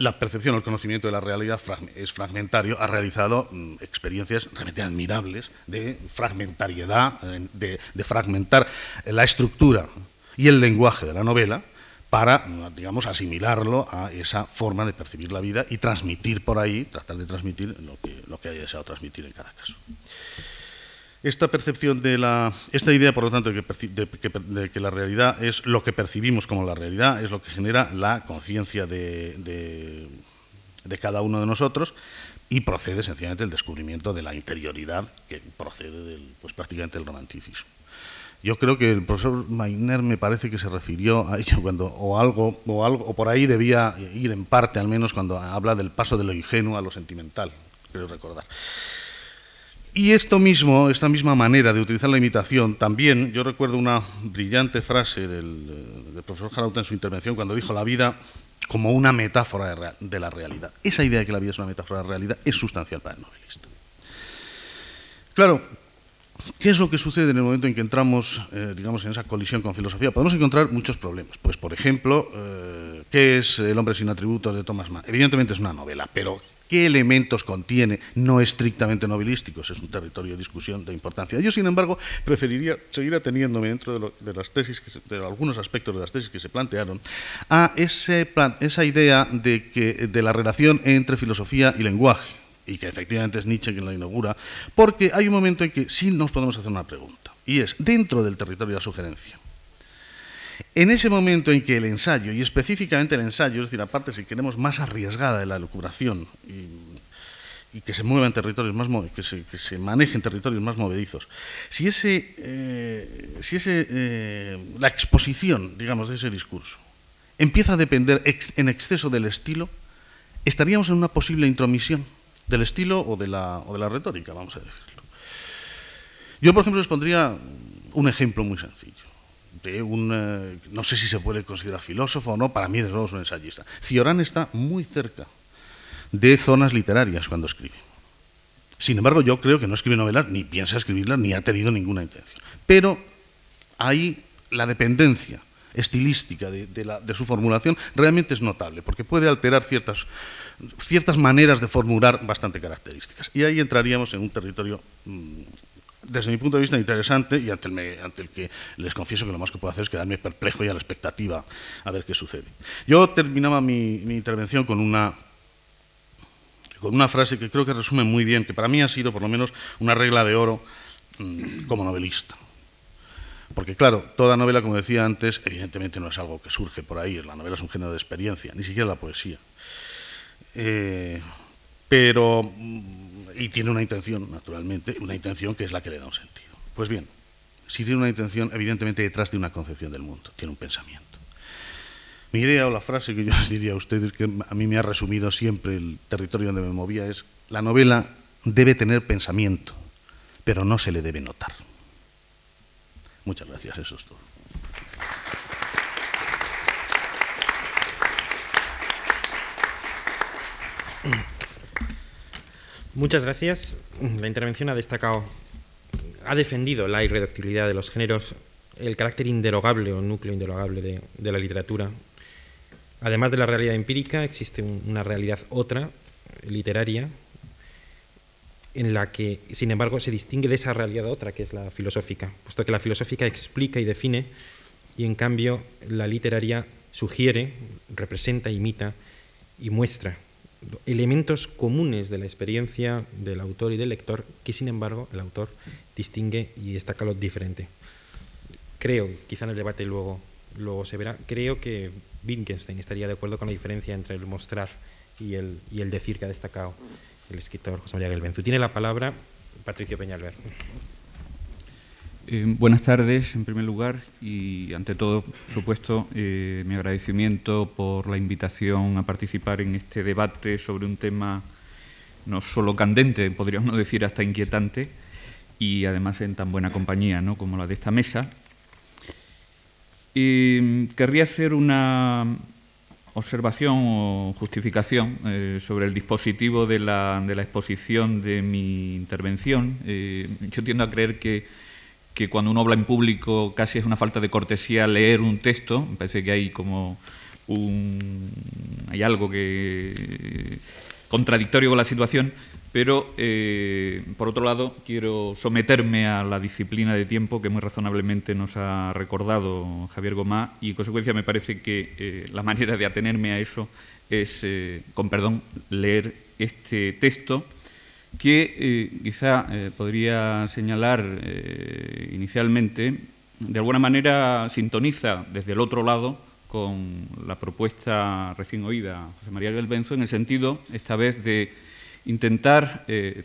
S3: la percepción o el conocimiento de la realidad es fragmentario, ha realizado mm, experiencias realmente admirables de fragmentariedad, de, fragmentar la estructura y el lenguaje de la novela para, digamos, asimilarlo a esa forma de percibir la vida y transmitir por ahí, tratar de transmitir lo que, lo que haya deseado transmitir en cada caso. Esta percepción de la, esta idea, por lo tanto, de que, la realidad es lo que percibimos como la realidad, es lo que genera la conciencia de, cada uno de nosotros y procede sencillamente del descubrimiento de la interioridad que procede del, pues, prácticamente del romanticismo. Yo creo que el profesor Mainer me parece que se refirió a ello cuando, o algo, o algo, o por ahí debía ir en parte al menos cuando habla del paso de lo ingenuo a lo sentimental, creo recordar. Y esto mismo, esta misma manera de utilizar la imitación, también yo recuerdo una brillante frase del, eh, profesor Jarauta en su intervención cuando dijo la vida como una metáfora de, la realidad. Esa idea de que la vida es una metáfora de la realidad es sustancial para el novelista. Claro, ¿qué es lo que sucede en el momento en que entramos, eh, digamos, en esa colisión con filosofía? Podemos encontrar muchos problemas. Pues, por ejemplo, eh, ¿qué es El hombre sin atributos de Thomas Mann? Evidentemente es una novela, pero qué elementos contiene, no estrictamente novelísticos, es un territorio de discusión de importancia. Yo, sin embargo, preferiría seguir ateniéndome dentro de, las tesis, de algunos aspectos de las tesis que se plantearon, a esa idea de, que, de la relación entre filosofía y lenguaje, y que efectivamente es Nietzsche quien la inaugura, porque hay un momento en que sí nos podemos hacer una pregunta, y es, dentro del territorio de la sugerencia, en ese momento en que el ensayo, y específicamente el ensayo, es decir, la parte, si queremos, más arriesgada de la lucubración y, que se mueva en territorios más que se, que se maneje en territorios más movedizos, si ese, eh, si ese eh, la exposición, digamos, de ese discurso empieza a depender en exceso del estilo, estaríamos en una posible intromisión del estilo o de la, o de la retórica, vamos a decirlo. Yo, por ejemplo, les pondría un ejemplo muy sencillo. De un, eh, no sé si se puede considerar filósofo o no, para mí desde luego es un ensayista. Ciorán está muy cerca de zonas literarias cuando escribe. Sin embargo, yo creo que no escribe novelas, ni piensa escribirlas, ni ha tenido ninguna intención. Pero ahí la dependencia estilística de, su formulación realmente es notable, porque puede alterar ciertas, ciertas maneras de formular bastante características. Y ahí entraríamos en un territorio, mm, desde mi punto de vista, interesante y ante el, que les confieso que lo más que puedo hacer es quedarme perplejo y a la expectativa a ver qué sucede. Yo terminaba mi, intervención con una con una frase que creo que resume muy bien, que para mí ha sido por lo menos una regla de oro mm, como novelista. Porque claro, toda novela, como decía antes, evidentemente no es algo que surge por ahí, la novela es un género de experiencia, ni siquiera la poesía. Eh, pero, y tiene una intención, naturalmente, una intención que es la que le da un sentido. Pues bien, si tiene una intención, evidentemente detrás de una concepción del mundo, tiene un pensamiento. Mi idea o la frase que yo les diría a ustedes, que a mí me ha resumido siempre el territorio donde me movía, es, la novela debe tener pensamiento, pero no se le debe notar. Muchas gracias, eso es todo.
S1: Muchas gracias. La intervención ha destacado, ha defendido la irreductibilidad de los géneros, el carácter inderogable o núcleo inderogable de, de la literatura. Además de la realidad empírica, existe una realidad otra, literaria, en la que, sin embargo, se distingue de esa realidad otra, que es la filosófica, puesto que la filosófica explica y define, y en cambio la literaria sugiere, representa, imita y muestra elementos comunes de la experiencia del autor y del lector, que sin embargo el autor distingue y destaca lo diferente. Creo, quizá en el debate luego, luego se verá, creo que Wittgenstein estaría de acuerdo con la diferencia entre el mostrar y el, y el decir que ha destacado el escritor José María Gelbenzu. Tiene la palabra Patricio Peñalver.
S4: Eh, buenas tardes, en primer lugar, y ante todo, por supuesto, eh, mi agradecimiento por la invitación a participar en este debate sobre un tema no solo candente, podríamos decir hasta inquietante, y además en tan buena compañía ¿no? como la de esta mesa. Y querría hacer una observación o justificación eh, sobre el dispositivo de la, de la, exposición de mi intervención. Eh, yo tiendo a creer que, que, cuando uno habla en público casi es una falta de cortesía leer un texto. Me parece que hay como un, hay algo que contradictorio con la situación, pero, eh, por otro lado, quiero someterme a la disciplina de tiempo que muy razonablemente nos ha recordado Javier Gomá y, en consecuencia, me parece que eh, la manera de atenerme a eso es, eh, con perdón, leer este texto que quizá podría señalar inicialmente, de alguna manera sintoniza desde el otro lado con la propuesta recién oída José María del Benzo, en el sentido, esta vez, de intentar, eh,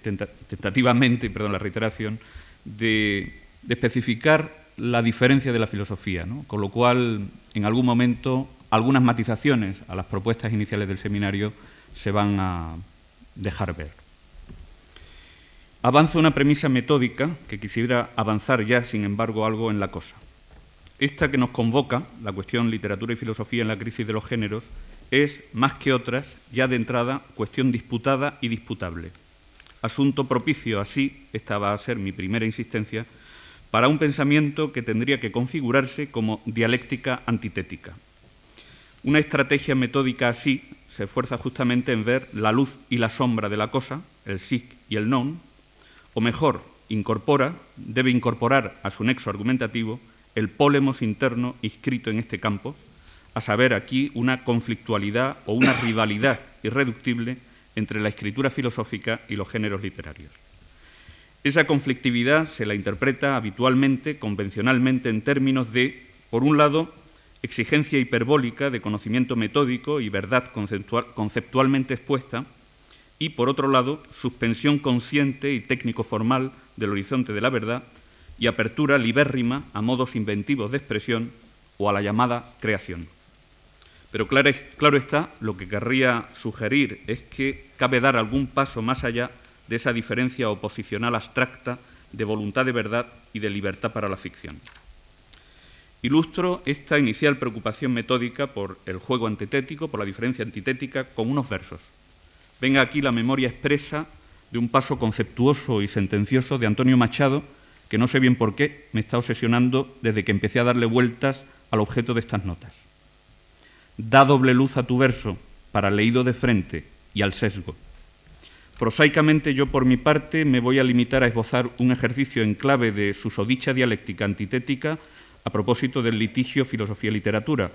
S4: tentativamente, perdón la reiteración, de, especificar la diferencia de la filosofía, con lo cual, en algún momento, algunas matizaciones a las propuestas iniciales del seminario se van a dejar ver. Avanza una premisa metódica que quisiera avanzar ya, sin embargo, algo en la cosa. Esta que nos convoca, la cuestión literatura y filosofía en la crisis de los géneros, es, más que otras, ya de entrada, cuestión disputada y disputable. Asunto propicio, así, esta va a ser mi primera insistencia, para un pensamiento que tendría que configurarse como dialéctica antitética. Una estrategia metódica así se esfuerza justamente en ver la luz y la sombra de la cosa, el sí y el non, o mejor, incorpora, debe incorporar a su nexo argumentativo el pólemos interno inscrito en este campo, a saber aquí una conflictualidad o una rivalidad irreductible entre la escritura filosófica y los géneros literarios. Esa conflictividad se la interpreta habitualmente, convencionalmente, en términos de, por un lado, exigencia hiperbólica de conocimiento metódico y verdad conceptualmente expuesta, y, por otro lado, suspensión consciente y técnico-formal del horizonte de la verdad y apertura libérrima a modos inventivos de expresión o a la llamada creación. Pero claro, está, lo que querría sugerir es que cabe dar algún paso más allá de esa diferencia oposicional abstracta de voluntad de verdad y de libertad para la ficción. Ilustro esta inicial preocupación metódica por el juego antitético, por la diferencia antitética, con unos versos. Venga aquí la memoria expresa de un paso conceptuoso y sentencioso de Antonio Machado, que no sé bien por qué me está obsesionando desde que empecé a darle vueltas al objeto de estas notas. Da doble luz a tu verso para leído de frente y al sesgo. Prosaicamente yo por mi parte me voy a limitar a esbozar un ejercicio en clave de susodicha dialéctica antitética a propósito del litigio filosofía-literatura,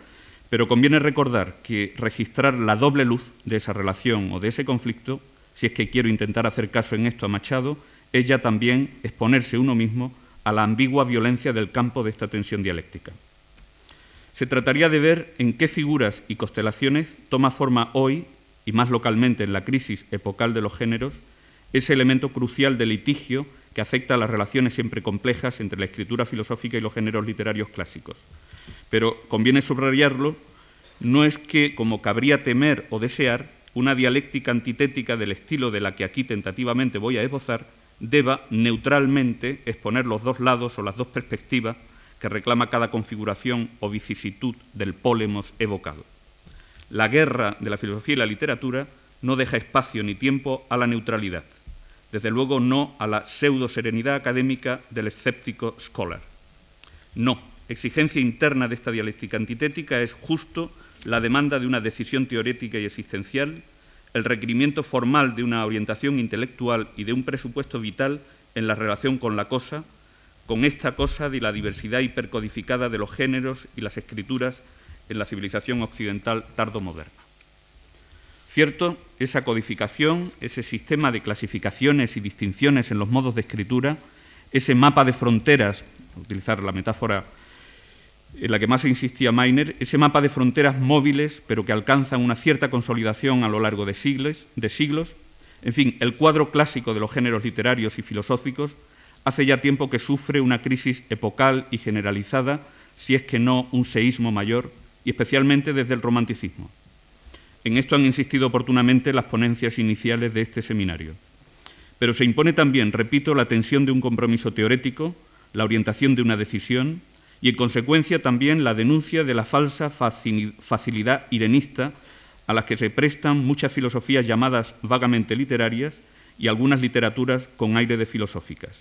S4: pero conviene recordar que registrar la doble luz de esa relación o de ese conflicto, si es que quiero intentar hacer caso en esto a Machado, es ya también exponerse uno mismo a la ambigua violencia del campo de esta tensión dialéctica. Se trataría de ver en qué figuras y constelaciones toma forma hoy, y más localmente en la crisis epocal de los géneros, ese elemento crucial de litigio que afecta a las relaciones siempre complejas entre la escritura filosófica y los géneros literarios clásicos. Pero conviene subrayarlo, no es que, como cabría temer o desear, una dialéctica antitética del estilo de la que aquí tentativamente voy a esbozar deba neutralmente exponer los dos lados o las dos perspectivas que reclama cada configuración o vicisitud del pólemos evocado. La guerra de la filosofía y la literatura no deja espacio ni tiempo a la neutralidad, desde luego no a la pseudo-serenidad académica del escéptico scholar. No, exigencia interna de esta dialéctica antitética es justo la demanda de una decisión teórica y existencial, el requerimiento formal de una orientación intelectual y de un presupuesto vital en la relación con la cosa, con esta cosa de la diversidad hipercodificada de los géneros y las escrituras en la civilización occidental tardo-moderna. Cierto, esa codificación, ese sistema de clasificaciones y distinciones en los modos de escritura, ese mapa de fronteras, utilizar la metáfora en la que más insistía Meiner, ese mapa de fronteras móviles, pero que alcanzan una cierta consolidación a lo largo de siglos, de siglos, en fin, el cuadro clásico de los géneros literarios y filosóficos, hace ya tiempo que sufre una crisis epocal y generalizada, si es que no un seísmo mayor, y especialmente desde el romanticismo. En esto han insistido oportunamente las ponencias iniciales de este seminario. Pero se impone también, repito, la tensión de un compromiso teórico, la orientación de una decisión y, en consecuencia, también la denuncia de la falsa facilidad irenista a la que se prestan muchas filosofías llamadas vagamente literarias y algunas literaturas con aire de filosóficas.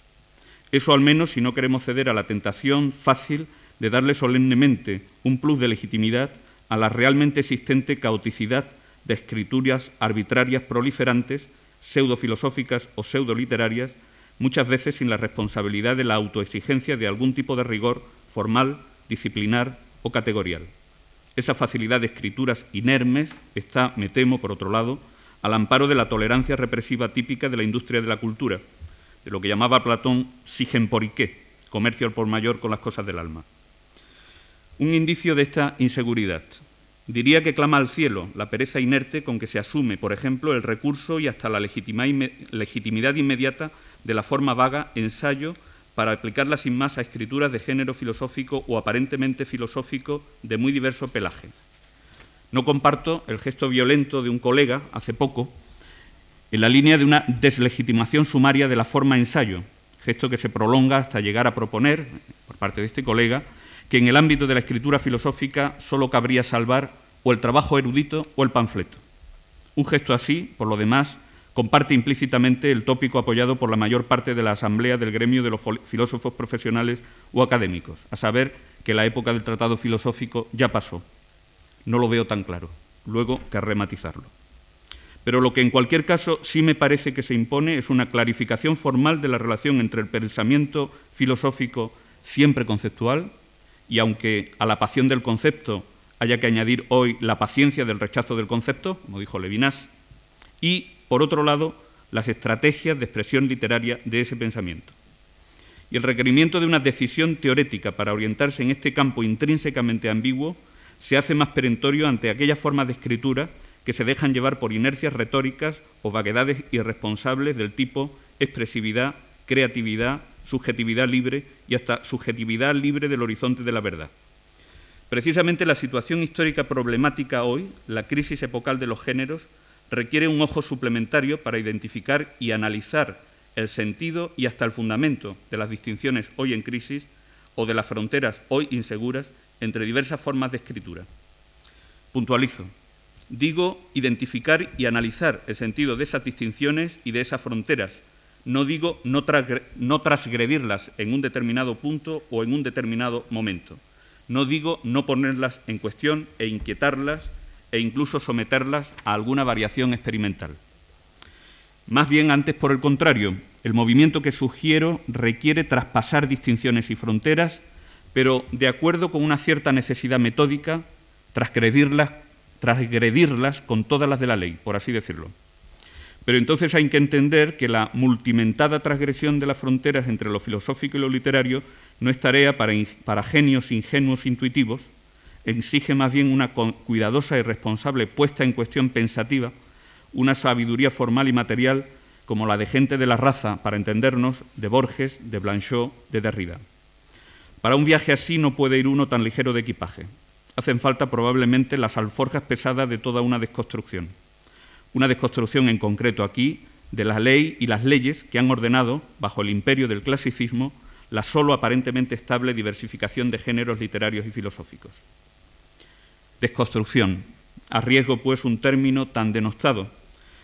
S4: Eso al menos si no queremos ceder a la tentación fácil de darle solemnemente un plus de legitimidad a la realmente existente caoticidad de escrituras arbitrarias proliferantes, pseudofilosóficas o pseudoliterarias, muchas veces sin la responsabilidad de la autoexigencia de algún tipo de rigor formal, disciplinar o categorial. Esa facilidad de escrituras inermes está, me temo, por otro lado, al amparo de la tolerancia represiva típica de la industria de la cultura, de lo que llamaba Platón sigemporiqué, comercio al por mayor con las cosas del alma. Un indicio de esta inseguridad. Diría que clama al cielo la pereza inerte con que se asume, por ejemplo, el recurso y hasta la legitimidad inmediata de la forma vaga ensayo para aplicarla sin más a escrituras de género filosófico o aparentemente filosófico de muy diverso pelaje. No comparto el gesto violento de un colega hace poco en la línea de una deslegitimación sumaria de la forma ensayo, gesto que se prolonga hasta llegar a proponer, por parte de este colega, que en el ámbito de la escritura filosófica solo cabría salvar o el trabajo erudito o el panfleto. Un gesto así, por lo demás, comparte implícitamente el tópico apoyado por la mayor parte de la asamblea del gremio de los filósofos profesionales o académicos, a saber que la época del tratado filosófico ya pasó. No lo veo tan claro. Luego que rematizarlo. Pero lo que en cualquier caso sí me parece que se impone es una clarificación formal de la relación entre el pensamiento filosófico siempre conceptual y aunque a la pasión del concepto haya que añadir hoy la paciencia del rechazo del concepto, como dijo Levinas, y, por otro lado, las estrategias de expresión literaria de ese pensamiento. Y el requerimiento de una decisión teórica para orientarse en este campo intrínsecamente ambiguo se hace más perentorio ante aquellas formas de escritura que se dejan llevar por inercias retóricas o vaguedades irresponsables del tipo expresividad, creatividad, subjetividad libre y hasta subjetividad libre del horizonte de la verdad. Precisamente la situación histórica problemática hoy, la crisis epocal de los géneros, requiere un ojo suplementario para identificar y analizar el sentido y hasta el fundamento de las distinciones hoy en crisis o de las fronteras hoy inseguras entre diversas formas de escritura. Puntualizo. Digo identificar y analizar el sentido de esas distinciones y de esas fronteras. No digo no, transgredirlas en un determinado punto o en un determinado momento. No digo no ponerlas en cuestión e inquietarlas e incluso someterlas a alguna variación experimental. Más bien, antes por el contrario, el movimiento que sugiero requiere traspasar distinciones y fronteras, pero de acuerdo con una cierta necesidad metódica, transgredirlas, con todas las de la ley, por así decirlo. Pero entonces hay que entender que la multimentada transgresión de las fronteras entre lo filosófico y lo literario no es tarea para, para genios ingenuos intuitivos, exige más bien una cuidadosa y responsable puesta en cuestión pensativa, una sabiduría formal y material como la de gente de la raza, para entendernos, de Borges, de Blanchot, de Derrida. Para un viaje así no puede ir uno tan ligero de equipaje. Hacen falta probablemente las alforjas pesadas de toda una desconstrucción. Una desconstrucción en concreto aquí de la ley y las leyes que han ordenado, bajo el imperio del clasicismo, la solo aparentemente estable diversificación de géneros literarios y filosóficos. Desconstrucción. Arriesgo, pues, un término tan denostado,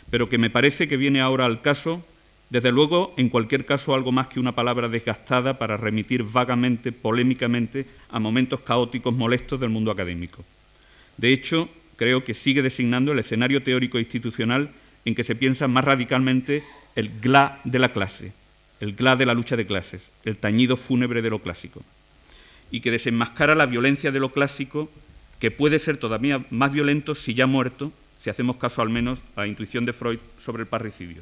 S4: pero que me parece que viene ahora al caso, desde luego, en cualquier caso, algo más que una palabra desgastada para remitir vagamente, polémicamente, a momentos caóticos molestos del mundo académico. De hecho, creo que sigue designando el escenario teórico e institucional en que se piensa más radicalmente el gla de la clase, el gla de la lucha de clases, el tañido fúnebre de lo clásico, y que desenmascara la violencia de lo clásico que puede ser todavía más violento si ya muerto, si hacemos caso al menos a la intuición de Freud sobre el parricidio.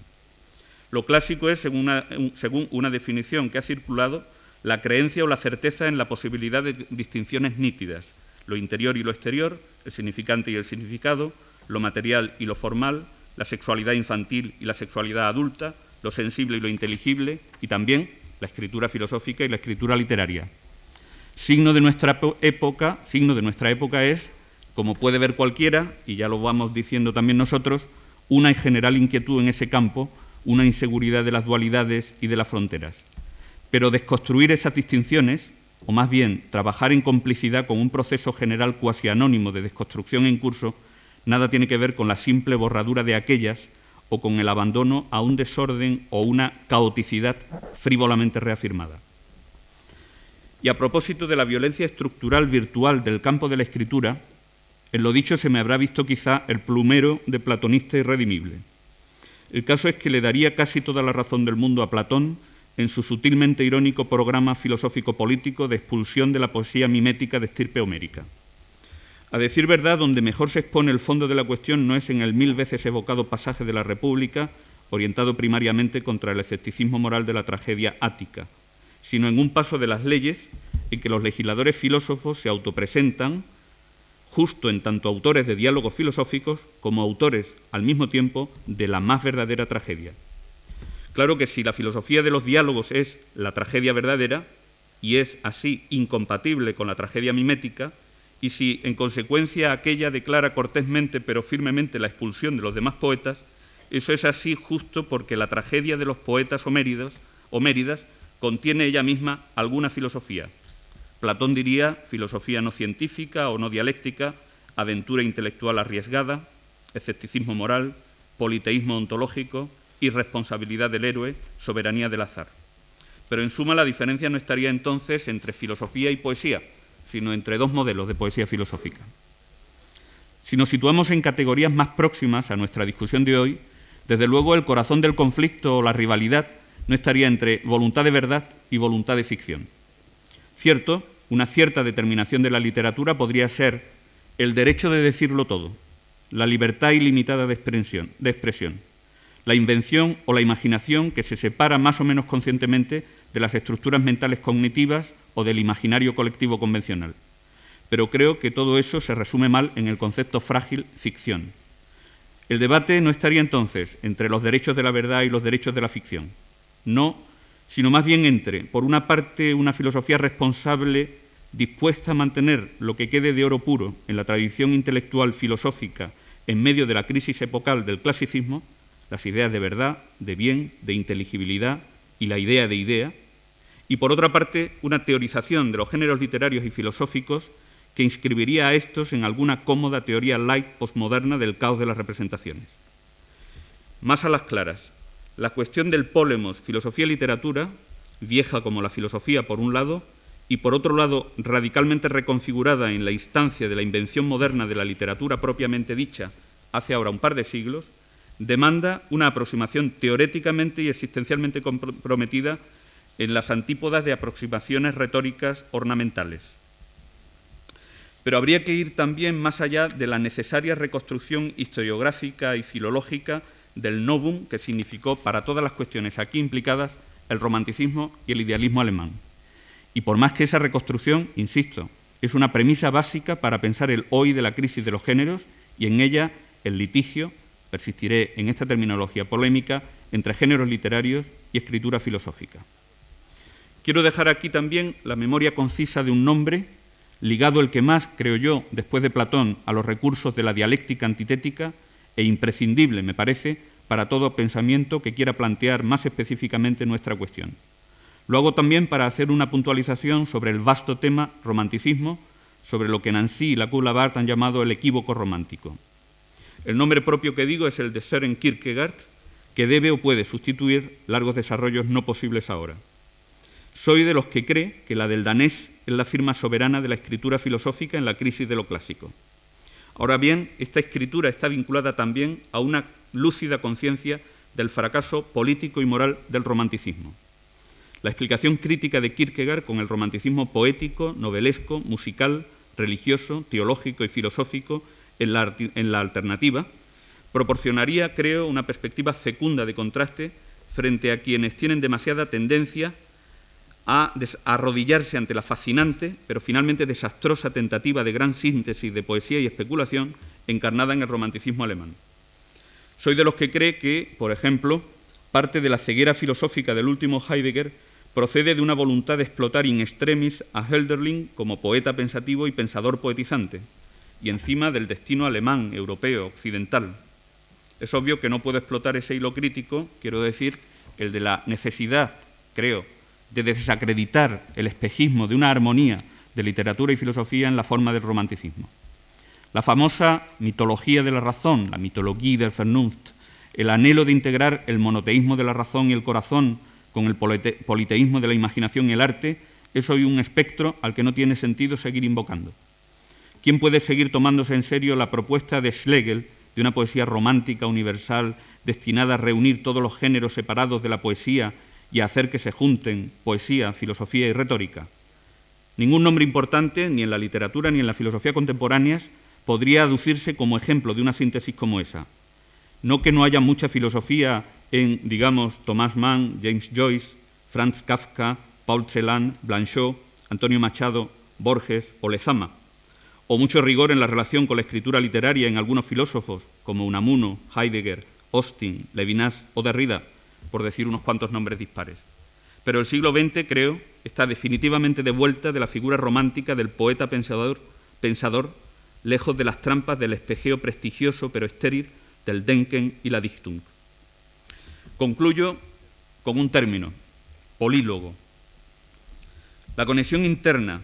S4: Lo clásico es, según una, según una definición que ha circulado, la creencia o la certeza en la posibilidad de distinciones nítidas, lo interior y lo exterior, el significante y el significado, lo material y lo formal, la sexualidad infantil y la sexualidad adulta, lo sensible y lo inteligible, y también la escritura filosófica y la escritura literaria. Signo de nuestra época, signo de nuestra época es, como puede ver cualquiera, y ya lo vamos diciendo también nosotros, una general inquietud en ese campo, una inseguridad de las dualidades y de las fronteras. Pero desconstruir esas distinciones, o más bien trabajar en complicidad con un proceso general cuasi anónimo de desconstrucción en curso, nada tiene que ver con la simple borradura de aquellas o con el abandono a un desorden o una caoticidad frívolamente reafirmada. Y a propósito de la violencia estructural virtual del campo de la escritura, en lo dicho se me habrá visto quizá el plumero de platonista irredimible. El caso es que le daría casi toda la razón del mundo a Platón en su sutilmente irónico programa filosófico-político de expulsión de la poesía mimética de estirpe homérica. A decir verdad, donde mejor se expone el fondo de la cuestión no es en el mil veces evocado pasaje de la República, orientado primariamente contra el escepticismo moral de la tragedia ática, sino en un paso de las leyes en que los legisladores filósofos se autopresentan justo en tanto autores de diálogos filosóficos como autores al mismo tiempo de la más verdadera tragedia. Claro que si la filosofía de los diálogos es la tragedia verdadera y es así incompatible con la tragedia mimética, y si en consecuencia aquella declara cortésmente pero firmemente la expulsión de los demás poetas, eso es así justo porque la tragedia de los poetas homéridos, homéridas contiene ella misma alguna filosofía. Platón diría filosofía no científica o no dialéctica, aventura intelectual arriesgada, escepticismo moral, politeísmo ontológico, irresponsabilidad del héroe, soberanía del azar. Pero en suma la diferencia no estaría entonces entre filosofía y poesía, sino entre dos modelos de poesía filosófica. Si nos situamos en categorías más próximas a nuestra discusión de hoy, desde luego el corazón del conflicto o la rivalidad no estaría entre voluntad de verdad y voluntad de ficción. Cierto, una cierta determinación de la literatura podría ser el derecho de decirlo todo, la libertad ilimitada de expresión, la invención o la imaginación que se separa más o menos conscientemente de las estructuras mentales cognitivas o del imaginario colectivo convencional. Pero creo que todo eso se resume mal en el concepto frágil ficción. El debate no estaría entonces entre los derechos de la verdad y los derechos de la ficción, no, sino más bien entre, por una parte, una filosofía responsable dispuesta a mantener lo que quede de oro puro en la tradición intelectual filosófica en medio de la crisis epocal del clasicismo, las ideas de verdad, de bien, de inteligibilidad y la idea de idea, y por otra parte una teorización de los géneros literarios y filosóficos que inscribiría a estos en alguna cómoda teoría light postmoderna del caos de las representaciones. Más a las claras, la cuestión del polemos filosofía-literatura, vieja como la filosofía por un lado, y por otro lado radicalmente reconfigurada en la instancia de la invención moderna de la literatura propiamente dicha hace ahora un par de siglos, demanda una aproximación teoréticamente y existencialmente comprometida en las antípodas de aproximaciones retóricas ornamentales. Pero habría que ir también más allá de la necesaria reconstrucción historiográfica y filológica del novum que significó para todas las cuestiones aquí implicadas el romanticismo y el idealismo alemán. Y por más que esa reconstrucción, insisto, es una premisa básica para pensar el hoy de la crisis de los géneros y en ella el litigio, persistiré en esta terminología polémica, entre géneros literarios y escritura filosófica. Quiero dejar aquí también la memoria concisa de un nombre, ligado el que más, creo yo, después de Platón, a los recursos de la dialéctica antitética e imprescindible, me parece, para todo pensamiento que quiera plantear más específicamente nuestra cuestión. Lo hago también para hacer una puntualización sobre el vasto tema romanticismo, sobre lo que Nancy y la Barth han llamado el equívoco romántico. El nombre propio que digo es el de Søren Kierkegaard, que debe o puede sustituir largos desarrollos no posibles ahora. Soy de los que cree que la del danés es la firma soberana de la escritura filosófica en la crisis de lo clásico. Ahora bien, esta escritura está vinculada también a una lúcida conciencia del fracaso político y moral del romanticismo. La explicación crítica de Kierkegaard con el romanticismo poético, novelesco, musical, religioso, teológico y filosófico en la, alternativa proporcionaría, creo, una perspectiva fecunda de contraste frente a quienes tienen demasiada tendencia a arrodillarse ante la fascinante, pero finalmente desastrosa tentativa de gran síntesis de poesía y especulación encarnada en el romanticismo alemán. Soy de los que cree que, por ejemplo, parte de la ceguera filosófica del último Heidegger procede de una voluntad de explotar in extremis a Hölderlin como poeta pensativo y pensador poetizante, y encima del destino alemán, europeo, occidental. Es obvio que no puedo explotar ese hilo crítico, quiero decir, el de la necesidad, creo, de desacreditar el espejismo de una armonía de literatura y filosofía en la forma del romanticismo. La famosa mitología de la razón, la mitología del Vernunft, el anhelo de integrar el monoteísmo de la razón y el corazón con el politeísmo de la imaginación y el arte, es hoy un espectro al que no tiene sentido seguir invocando. ¿Quién puede seguir tomándose en serio la propuesta de Schlegel de una poesía romántica universal destinada a reunir todos los géneros separados de la poesía y hacer que se junten poesía, filosofía y retórica. Ningún nombre importante, ni en la literatura ni en la filosofía contemporáneas, podría aducirse como ejemplo de una síntesis como esa. No que no haya mucha filosofía en, digamos, Thomas Mann, James Joyce, Franz Kafka, Paul Celan, Blanchot, Antonio Machado, Borges o Lezama, o mucho rigor en la relación con la escritura literaria en algunos filósofos como Unamuno, Heidegger, Austin, Levinas o Derrida, por decir unos cuantos nombres dispares. Pero el siglo XX, creo, está definitivamente de vuelta de la figura romántica del poeta pensador, pensador lejos de las trampas del espejeo prestigioso pero estéril del Denken y la Dichtung. Concluyo con un término, polílogo. La conexión interna,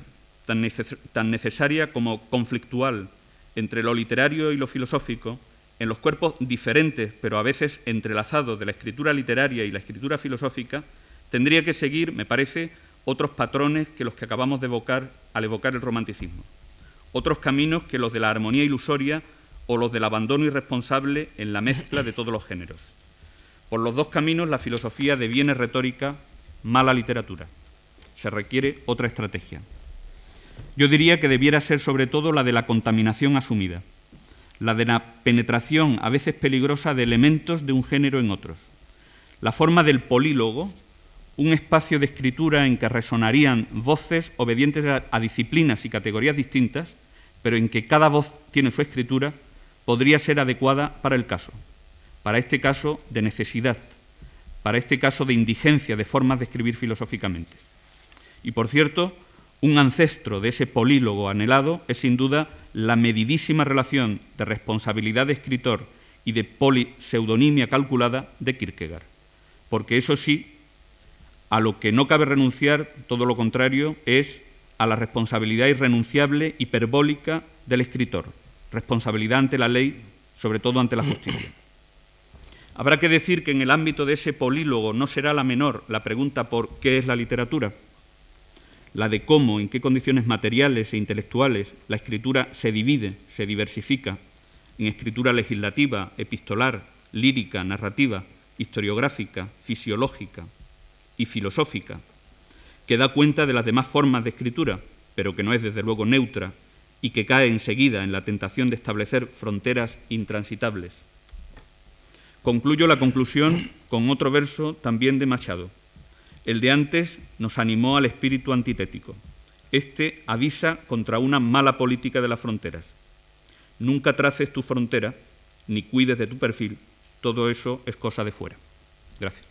S4: tan, tan necesaria como conflictual, entre lo literario y lo filosófico, en los cuerpos diferentes, pero a veces entrelazados de la escritura literaria y la escritura filosófica, tendría que seguir, me parece, otros patrones que los que acabamos de evocar al evocar el romanticismo, otros caminos que los de la armonía ilusoria o los del abandono irresponsable en la mezcla de todos los géneros. Por los dos caminos la filosofía deviene retórica, mala literatura. Se requiere otra estrategia. Yo diría que debiera ser sobre todo la de la contaminación asumida la de la penetración a veces peligrosa de elementos de un género en otros. La forma del polílogo, un espacio de escritura en que resonarían voces obedientes a, disciplinas y categorías distintas, pero en que cada voz tiene su escritura, podría ser adecuada para el caso, para este caso de necesidad, para este caso de indigencia de formas de escribir filosóficamente. Y por cierto, un ancestro de ese polílogo anhelado es sin duda la medidísima relación de responsabilidad de escritor y de poliseudonimia calculada de Kierkegaard. Porque eso sí, a lo que no cabe renunciar, todo lo contrario, es a la responsabilidad irrenunciable, hiperbólica del escritor, responsabilidad ante la ley, sobre todo ante la justicia. Habrá que decir que en el ámbito de ese polílogo no será la menor la pregunta por qué es la literatura, la de cómo, en qué condiciones materiales e intelectuales la escritura se divide, se diversifica, en escritura legislativa, epistolar, lírica, narrativa, historiográfica, fisiológica y filosófica, que da cuenta de las demás formas de escritura, pero que no es desde luego neutra y que cae enseguida en la tentación de establecer fronteras intransitables. Concluyo la conclusión con otro verso también de Machado. El de antes nos animó al espíritu antitético. Este avisa contra una mala política de las fronteras. Nunca traces tu frontera, ni cuides de tu perfil, todo eso es cosa de fuera. Gracias.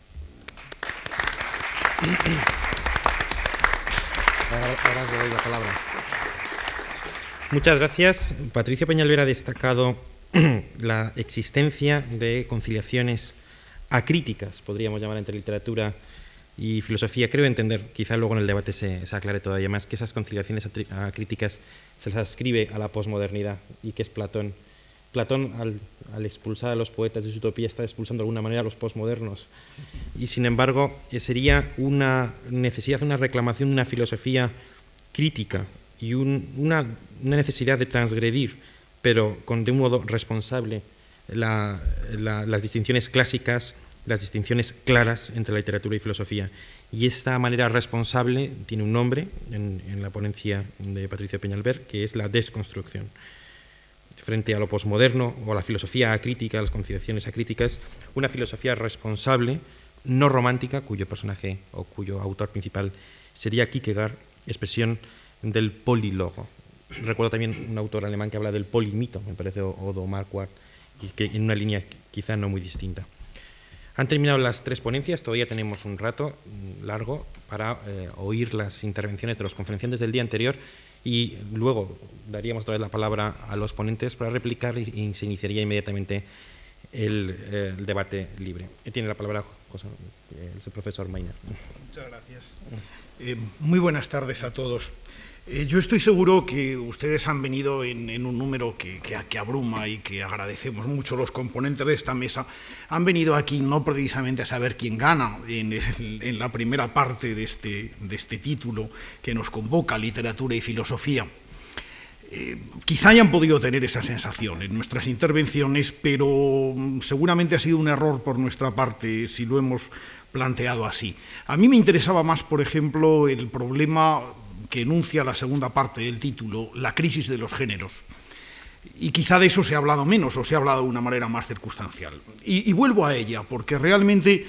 S1: Muchas gracias. Patricio Peñalver ha destacado la existencia de conciliaciones acríticas, podríamos llamar entre literatura y filosofía. Creo entender, quizá luego en el debate se, aclare todavía más, que esas conciliaciones críticas se las ascribe a la posmodernidad y que es Platón. Platón, al, expulsar a los poetas de su utopía, está expulsando de alguna manera a los posmodernos. Y sin embargo, eh, sería una necesidad, una reclamación de una filosofía crítica y una, necesidad de transgredir, pero con, de un modo responsable, las distinciones clásicas las distinciones claras entre la literatura y filosofía. Y esta manera responsable tiene un nombre en, la ponencia de Patricio Peñalver, que es la desconstrucción. Frente a lo posmoderno o a la filosofía acrítica, a las conciliaciones acríticas, una filosofía responsable, no romántica, cuyo personaje o cuyo autor principal sería Kierkegaard, expresión del polílogo. Recuerdo también un autor alemán que habla del polimito, me parece Odo Marquardt, que en una línea quizá no muy distinta. Han terminado las tres ponencias, todavía tenemos un rato largo para eh, oír las intervenciones de los conferenciantes del día anterior y luego daríamos otra vez la palabra a los ponentes para replicar y, se iniciaría inmediatamente el, eh, debate libre. Tiene la palabra el profesor Mainer.
S5: Muchas gracias. Eh, muy buenas tardes a todos. Eh, yo estoy seguro que ustedes han venido en, un número que, abruma y que agradecemos mucho los componentes de esta mesa. Han venido aquí no precisamente a saber quién gana en, la primera parte de este, de este, título que nos convoca, literatura y filosofía. Eh, quizá hayan podido tener esa sensación en nuestras intervenciones, pero mm, seguramente ha sido un error por nuestra parte si lo hemos planteado así. A mí me interesaba más, por ejemplo, el problema que enuncia la segunda parte del título, la crisis de los géneros. Y quizá de eso se ha hablado menos o se ha hablado de una manera más circunstancial. Y, vuelvo a ella, porque realmente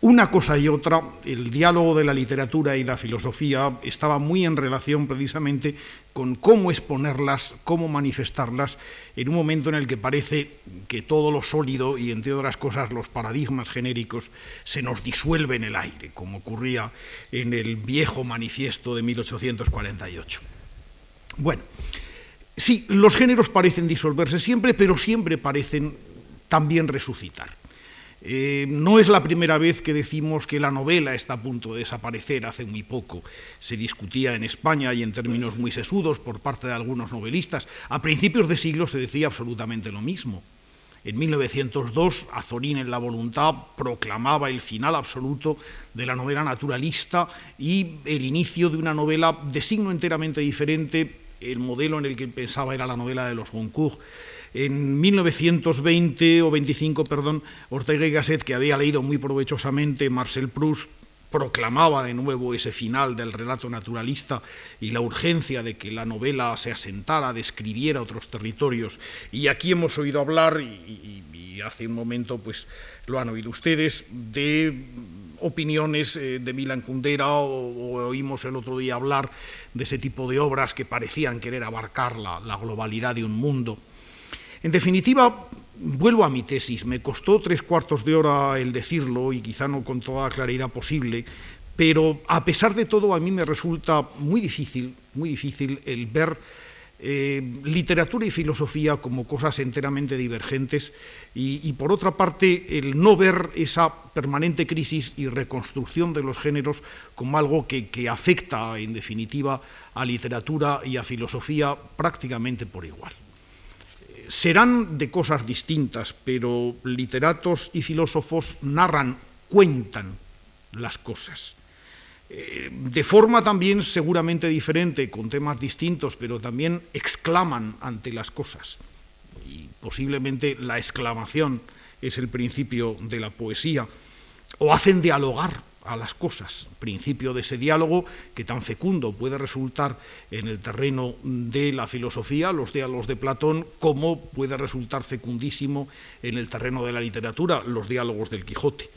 S5: una cosa y otra, el diálogo de la literatura y la filosofía estaba muy en relación precisamente con cómo exponerlas, cómo manifestarlas, en un momento en el que parece que todo lo sólido y, entre otras cosas, los paradigmas genéricos se nos disuelve en el aire, como ocurría en el viejo manifiesto de 1848. Bueno, sí, los géneros parecen disolverse siempre, pero siempre parecen también resucitar. Eh, no es la primera vez que decimos que la novela está a punto de desaparecer. Hace muy poco se discutía en España y en términos muy sesudos por parte de algunos novelistas. A principios de siglo se decía absolutamente lo mismo. En 1902, Azorín en La Voluntad proclamaba el final absoluto de la novela naturalista y el inicio de una novela de signo enteramente diferente. El modelo en el que pensaba era la novela de los Goncourt en 1920 o 25, perdón, Ortega y Gasset, que había leído muy provechosamente Marcel Proust, proclamaba de nuevo ese final del relato naturalista y la urgencia de que la novela se asentara, describiera otros territorios. Y aquí hemos oído hablar, y, hace un momento pues lo han oído ustedes, de opiniones eh, de Milan Kundera o, oímos el otro día hablar de ese tipo de obras que parecían querer abarcar la globalidad de un mundo. En definitiva, vuelvo a mi tesis. Me costó tres cuartos de hora el decirlo y quizá no con toda la claridad posible, pero a pesar de todo a mí me resulta muy difícil, muy difícil el ver eh, literatura y filosofía como cosas enteramente divergentes y, por otra parte el no ver esa permanente crisis y reconstrucción de los géneros como algo que, afecta en definitiva a literatura y a filosofía prácticamente por igual. Serán de cosas distintas, pero literatos y filósofos narran, cuentan las cosas. Eh, de forma también seguramente diferente, con temas distintos, pero también exclaman ante las cosas. Y posiblemente la exclamación es el principio de la poesía, o hacen dialogar a las cosas, principio de ese diálogo que tan fecundo puede resultar en el terreno de la filosofía, los diálogos de Platón, como puede resultar fecundísimo en el terreno de la literatura, los diálogos del Quijote.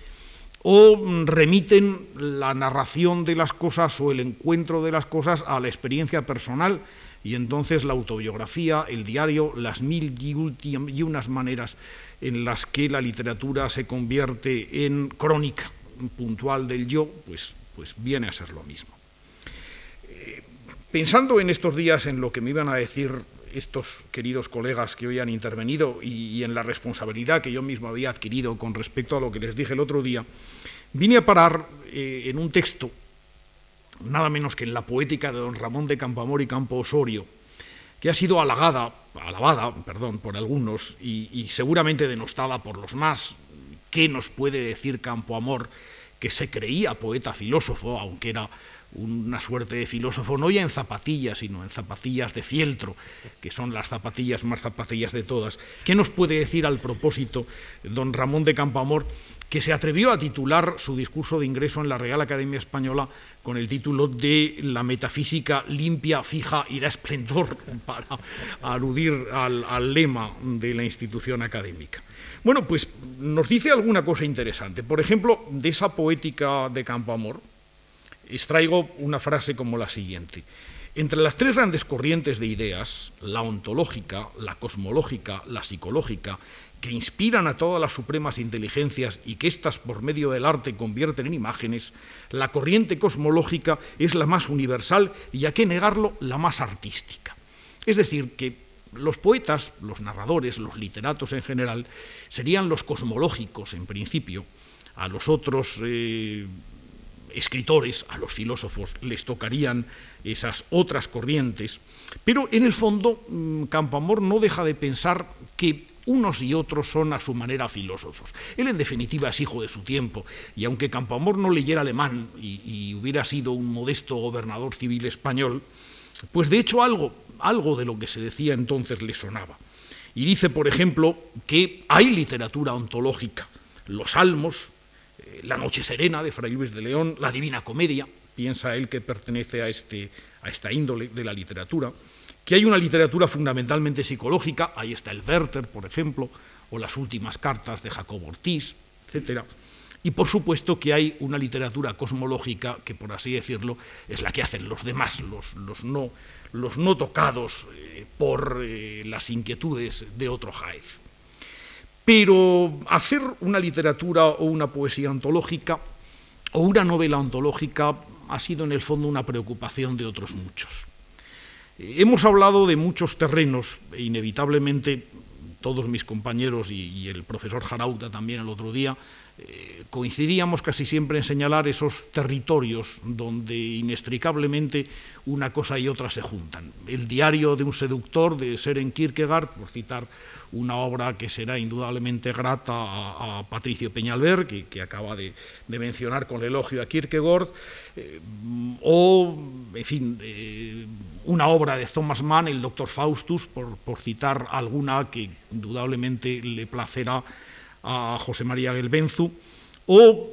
S5: O remiten la narración de las cosas o el encuentro de las cosas a la experiencia personal y entonces la autobiografía, el diario, las mil y unas maneras en las que la literatura se convierte en crónica puntual del yo, pues, pues viene a ser lo mismo. Eh, pensando en estos días en lo que me iban a decir estos queridos colegas que hoy han intervenido y, en la responsabilidad que yo mismo había adquirido con respecto a lo que les dije el otro día, vine a parar eh, en un texto, nada menos que en la poética de don Ramón de Campamor y Campo Osorio, que ha sido halagada, alabada perdón, por algunos y, y seguramente denostada por los más. ¿Qué nos puede decir Campo Amor, que se creía poeta filósofo, aunque era una suerte de filósofo, no ya en zapatillas, sino en zapatillas de fieltro, que son las zapatillas más zapatillas de todas. ¿Qué nos puede decir al propósito don Ramón de Campamor, que se atrevió a titular su discurso de ingreso en la Real Academia Española con el título de La metafísica limpia, fija y da esplendor, para aludir al, al lema de la institución académica? Bueno, pues nos dice alguna cosa interesante. Por ejemplo, de esa poética de Campoamor, extraigo una frase como la siguiente. Entre las tres grandes corrientes de ideas, la ontológica, la cosmológica, la psicológica, que inspiran a todas las supremas inteligencias y que éstas por medio del arte convierten en imágenes, la corriente cosmológica es la más universal y, a qué negarlo, la más artística. Es decir, que los poetas, los narradores, los literatos en general, serían los cosmológicos en principio, a los otros eh, escritores, a los filósofos, les tocarían esas otras corrientes, pero en el fondo mm, Campoamor no deja de pensar que unos y otros son a su manera filósofos. Él en definitiva es hijo de su tiempo, y aunque Campoamor no leyera alemán y, y hubiera sido un modesto gobernador civil español, pues de hecho algo, algo de lo que se decía entonces le sonaba. Y dice, por ejemplo, que hay literatura ontológica, los salmos, la Noche Serena de Fray Luis de León, La Divina Comedia, piensa él que pertenece a, este, a esta índole de la literatura, que hay una literatura fundamentalmente psicológica, ahí está el Werther, por ejemplo, o las últimas cartas de Jacob Ortiz, etc. Y por supuesto que hay una literatura cosmológica que, por así decirlo, es la que hacen los demás, los, los, no, los no, tocados eh, por eh, las inquietudes de otro Jaez. Pero hacer una literatura o una poesía ontológica o una novela ontológica ha sido en el fondo una preocupación de otros muchos. Eh, hemos hablado de muchos terrenos e inevitablemente todos mis compañeros y, el profesor Jarauta también el otro día eh, coincidíamos casi siempre en señalar esos territorios donde inextricablemente una cosa y otra se juntan. El diario de un seductor de Seren Kierkegaard, por citar una obra que será indudablemente grata a, Patricio Peñalver, que, acaba de, mencionar con el elogio a Kierkegaard, eh, o, en fin, eh, una obra de Thomas Mann, el Doctor Faustus, por, por, citar alguna que indudablemente le placerá a José María Gelbenzu, o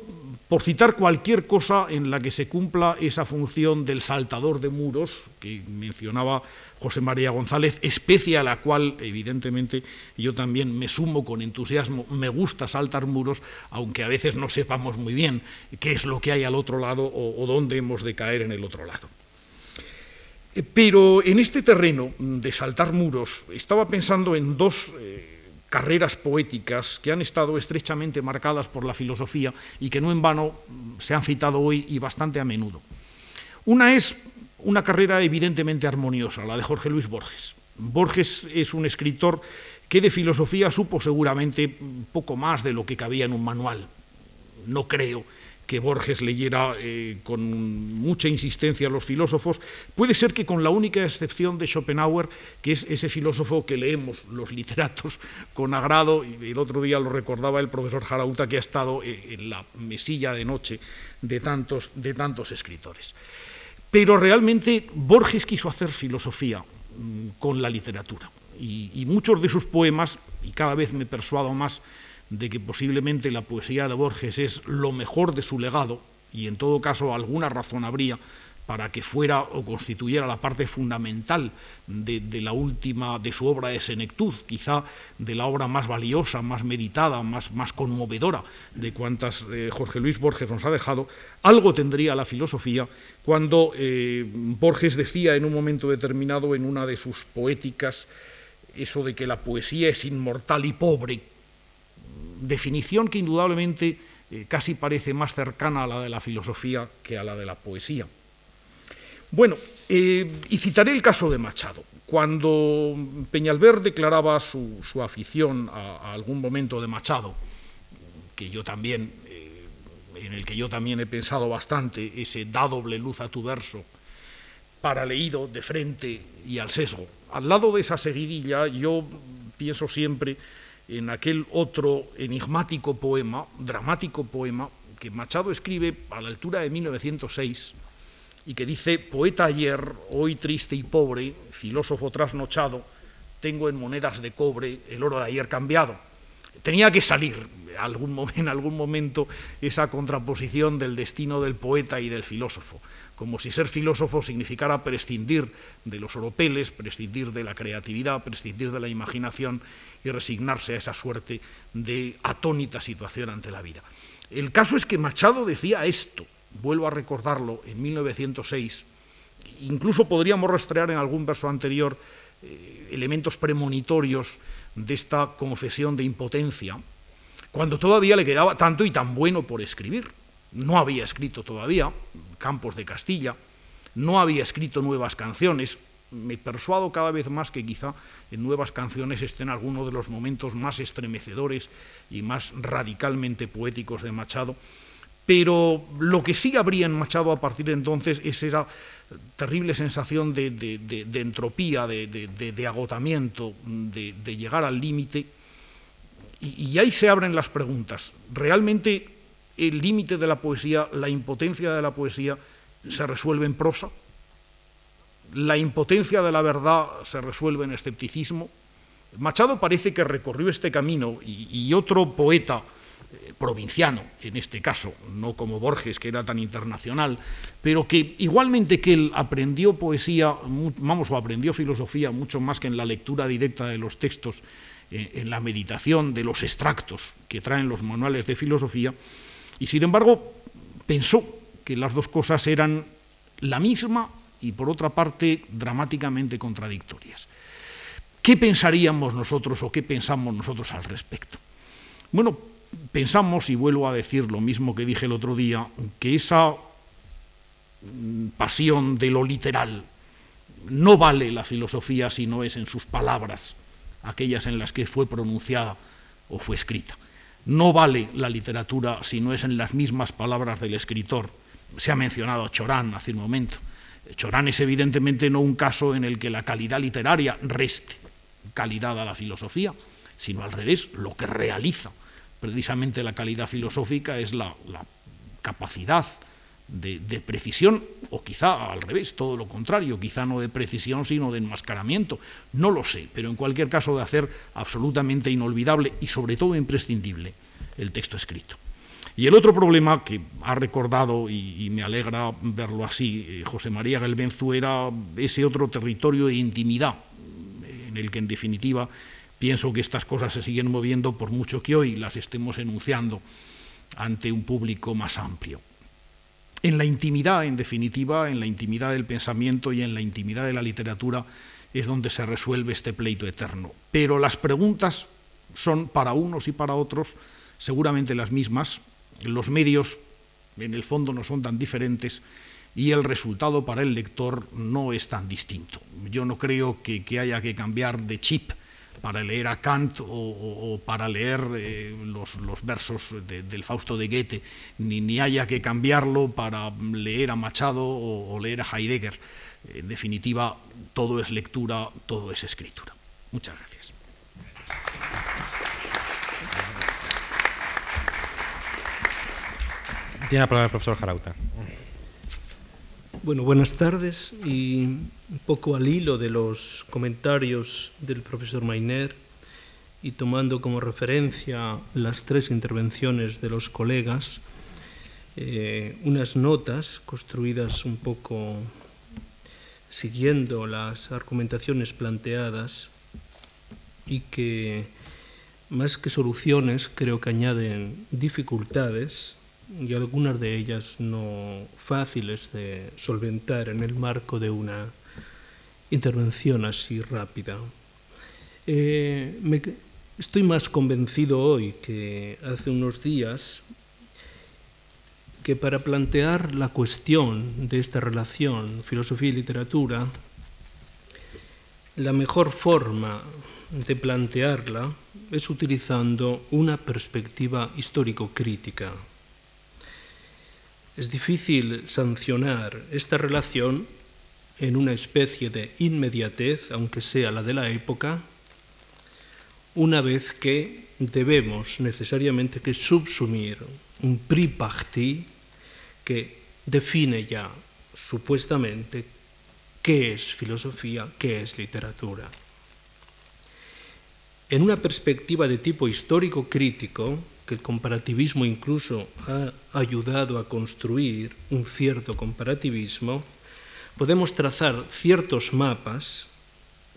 S5: por citar cualquier cosa en la que se cumpla esa función del saltador de muros que mencionaba José María González, especie a la cual, evidentemente, yo también me sumo con entusiasmo, me gusta saltar muros, aunque a veces no sepamos muy bien qué es lo que hay al otro lado o, dónde hemos de caer en el otro lado. Eh, pero en este terreno de saltar muros estaba pensando en dos eh, carreras poéticas que han estado estrechamente marcadas por la filosofía y que no en vano se han citado hoy y bastante a menudo. Una es una carrera evidentemente armoniosa, la de Jorge Luis Borges. Borges es un escritor que de filosofía supo seguramente poco más de lo que cabía en un manual. No creo que Borges leyera eh, con mucha insistencia a los filósofos, puede ser que con la única excepción de Schopenhauer, que es ese filósofo que leemos los literatos con agrado, y el otro día lo recordaba el profesor Jarauta, que ha estado eh, en la mesilla de noche de tantos, de tantos escritores. Pero realmente Borges quiso hacer filosofía mm, con la literatura, y, y muchos de sus poemas, y cada vez me persuado más, de que posiblemente la poesía de Borges es lo mejor de su legado, y en todo caso alguna razón habría para que fuera o constituyera la parte fundamental de, la última, de su obra de senectud, quizá de la obra más valiosa, más meditada, más, conmovedora de cuantas eh, Jorge Luis Borges nos ha dejado, algo tendría la filosofía cuando eh, Borges decía en un momento determinado en una de sus poéticas eso de que la poesía es inmortal y pobre, definición que indudablemente eh, casi parece más cercana a la de la filosofía que a la de la poesía. Bueno, eh, y citaré el caso de Machado. Cuando Peñalver declaraba su, afición a, algún momento de Machado, que yo también, eh, en el que yo también he pensado bastante, ese da doble luz a tu verso, para leído de frente y al sesgo. Al lado de esa seguidilla yo pienso siempre en aquel otro enigmático poema, dramático poema, que Machado escribe a la altura de 1906 y que dice, poeta ayer, hoy triste y pobre, filósofo trasnochado, tengo en monedas de cobre el oro de ayer cambiado. Tenía que salir en algún momento esa contraposición del destino del poeta y del filósofo como si ser filósofo significara prescindir de los oropeles, prescindir de la creatividad, prescindir de la imaginación y resignarse a esa suerte de atónita situación ante la vida. El caso es que Machado decía esto, vuelvo a recordarlo, en 1906, incluso podríamos rastrear en algún verso anterior eh, elementos premonitorios de esta confesión de impotencia, cuando todavía le quedaba tanto y tan bueno por escribir no había escrito todavía, Campos de Castilla, no había escrito nuevas canciones. Me persuado cada vez más que quizá en nuevas canciones estén algunos de los momentos más estremecedores y más radicalmente poéticos de Machado. Pero lo que sí habría en Machado a partir de entonces es esa terrible sensación de, entropía, de, agotamiento, de, llegar al límite. y ahí se abren las preguntas. ¿Realmente el límite de la poesía, la impotencia de la poesía, se resuelve en prosa. La impotencia de la verdad se resuelve en escepticismo. Machado parece que recorrió este camino y, otro poeta eh, provinciano, en este caso, no como Borges, que era tan internacional, pero que igualmente que él aprendió poesía, vamos, o aprendió filosofía mucho más que en la lectura directa de los textos, eh, en la meditación de los extractos que traen los manuales de filosofía, y sin embargo, pensó que las dos cosas eran la misma y por otra parte dramáticamente contradictorias. ¿Qué pensaríamos nosotros o qué pensamos nosotros al respecto? Bueno, pensamos, y vuelvo a decir lo mismo que dije el otro día, que esa mm, pasión de lo literal no vale la filosofía si no es en sus palabras, aquellas en las que fue pronunciada o fue escrita. No vale la literatura si no es en las mismas palabras del escritor. Se ha mencionado Chorán hace un momento. Chorán es evidentemente no un caso en el que la calidad literaria reste calidad a la filosofía, sino al revés, lo que realiza precisamente la calidad filosófica es la, capacidad de, precisión, o quizá al revés, todo lo contrario, quizá no de precisión, sino de enmascaramiento. No lo sé, pero en cualquier caso de hacer absolutamente inolvidable y sobre todo imprescindible el texto escrito. Y el otro problema que ha recordado, y, me alegra verlo así, eh, José María Galbenzu, era ese otro territorio de intimidad, en el que en definitiva pienso que estas cosas se siguen moviendo por mucho que hoy las estemos enunciando ante un público más amplio en la intimidad, en definitiva, en la intimidad del pensamiento y en la intimidad de la literatura es donde se resuelve este pleito eterno. Pero las preguntas son para unos y para otros seguramente las mismas. Los medios, en el fondo, no son tan diferentes, y el resultado para el lector no es tan distinto. Yo no creo que, haya que cambiar de chip para leer a Kant o, para leer eh, los, versos del Fausto de Goethe, ni, ni, haya que cambiarlo para leer a Machado o, leer a Heidegger. En definitiva, todo es lectura, todo es escritura. Muchas gracias.
S1: Tiene la palabra el profesor Jarauta.
S6: Bueno, buenas tardes y un poco al hilo de los comentarios del profesor Mainer y tomando como referencia las tres intervenciones de los colegas, eh, unas notas construidas un poco siguiendo las argumentaciones planteadas y que más que soluciones creo que añaden dificultades y algunas de ellas no fáciles de solventar en el marco de una intervención así rápida. Eh, estoy más convencido hoy que hace unos días que para plantear la cuestión de esta relación filosofía y literatura, la mejor forma de plantearla es utilizando una perspectiva histórico-crítica. Es difícil sancionar esta relación en una especie de inmediatez, aunque sea la de la época, una vez que debemos necesariamente que subsumir un prix parti que define ya supuestamente qué es filosofía, qué es literatura. En una perspectiva de tipo histórico-crítico, que el comparativismo incluso ha ayudado a construir un cierto comparativismo, podemos trazar ciertos mapas,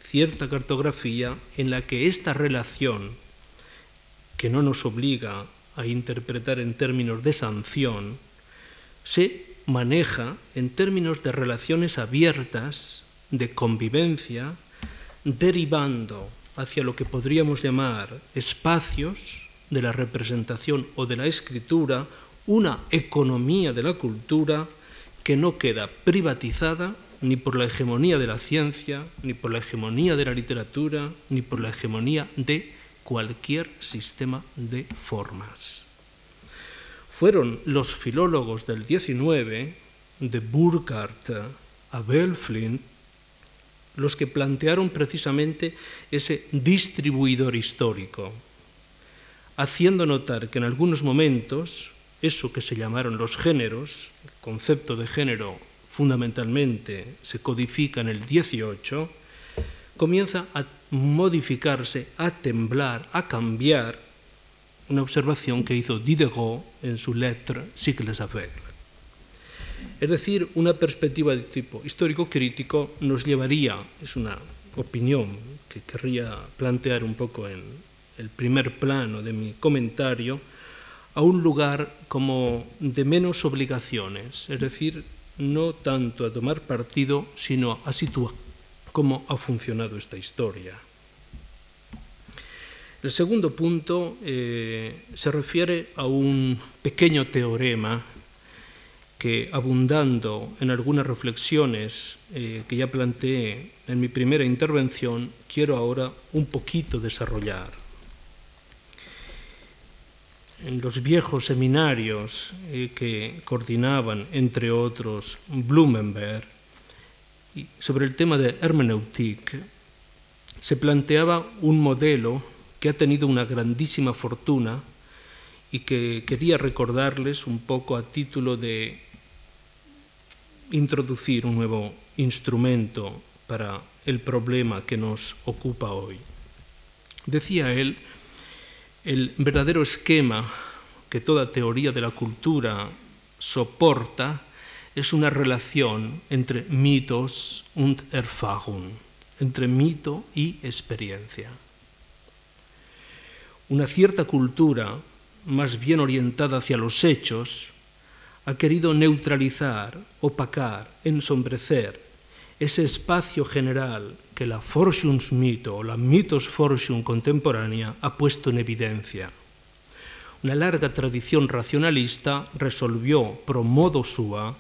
S6: cierta cartografía en la que esta relación, que no nos obliga a interpretar en términos de sanción, se maneja en términos de relaciones abiertas, de convivencia, derivando hacia lo que podríamos llamar espacios de la representación o de la escritura una economía de la cultura que no queda privatizada ni por la hegemonía de la ciencia, ni por la hegemonía de la literatura, ni por la hegemonía de cualquier sistema de formas. Fueron los filólogos del XIX, de Burkhardt a Belflint, los que plantearon precisamente ese distribuidor histórico, haciendo notar que en algunos momentos eso que se llamaron los géneros, el concepto de género fundamentalmente se codifica en el 18, comienza a modificarse, a temblar, a cambiar, una observación que hizo Diderot en su Lettre Cycles aveugles. Es decir, una perspectiva de tipo histórico-crítico nos llevaría, es una opinión que querría plantear un poco en, el primer plano de mi comentario, a un lugar como de menos obligaciones, es decir, no tanto a tomar partido, sino a situar cómo ha funcionado esta historia. El segundo punto eh, se refiere a un pequeño teorema que, abundando en algunas reflexiones eh, que ya planteé en mi primera intervención, quiero ahora un poquito desarrollar en los viejos seminarios eh, que coordinaban, entre otros, Blumenberg, sobre el tema de hermeneutic, se planteaba un modelo que ha tenido una grandísima fortuna y que quería recordarles un poco a título de introducir un nuevo instrumento para el problema que nos ocupa hoy. Decía él, el verdadero esquema que toda teoría de la cultura soporta es una relación entre mitos und Erfahrung, entre mito y experiencia. Una cierta cultura, más bien orientada hacia los hechos, ha querido neutralizar, opacar, ensombrecer ese espacio general que la Forschungsmito o la Forschung contemporánea ha puesto en evidencia. Una larga tradición racionalista resolvió pro modo sua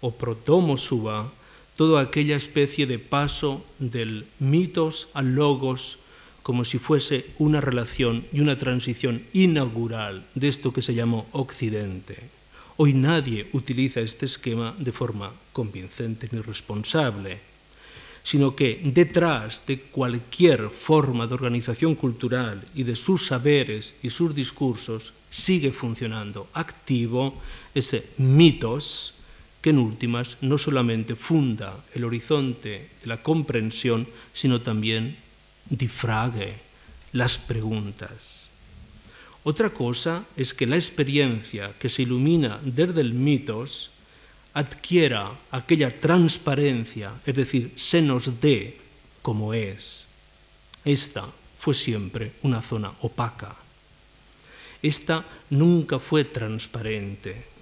S6: o protomo suba, toda aquella especie de paso del mitos al logos, como si fuese una relación y una transición inaugural de esto que se llamó Occidente. Hoy nadie utiliza este esquema de forma convincente ni responsable, sino que detrás de cualquier forma de organización cultural y de sus saberes y sus discursos sigue funcionando activo ese mitos que en últimas no solamente funda el horizonte de la comprensión, sino también difrague las preguntas. Otra cosa es que la experiencia que se ilumina desde el mitos adquiera aquella transparencia, es decir, se nos dé como es. Esta fue siempre una zona opaca. Esta nunca fue transparente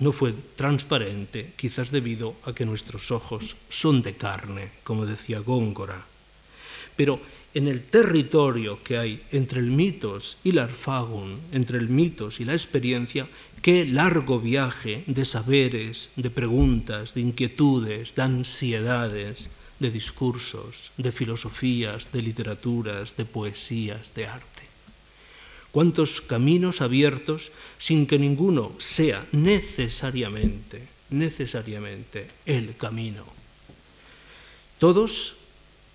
S6: no fue transparente, quizás debido a que nuestros ojos son de carne, como decía Góngora. Pero en el territorio que hay entre el mitos y la arfagun, entre el mitos y la experiencia, qué largo viaje de saberes, de preguntas, de inquietudes, de ansiedades, de discursos, de filosofías, de literaturas, de poesías, de arte cuántos caminos abiertos sin que ninguno sea necesariamente, necesariamente el camino. Todos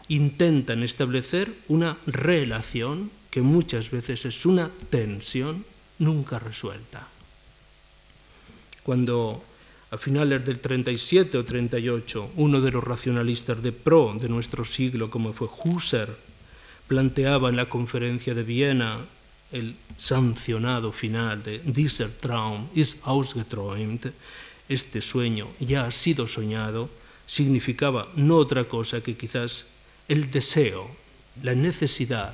S6: intentan establecer una relación que muchas veces es una tensión nunca resuelta. Cuando a finales del 37 o 38 uno de los racionalistas de pro de nuestro siglo, como fue Husserl, planteaba en la conferencia de Viena el sancionado final de Dieser Traum ist ausgeträumt, este sueño ya ha sido soñado, significaba no otra cosa que quizás el deseo, la necesidad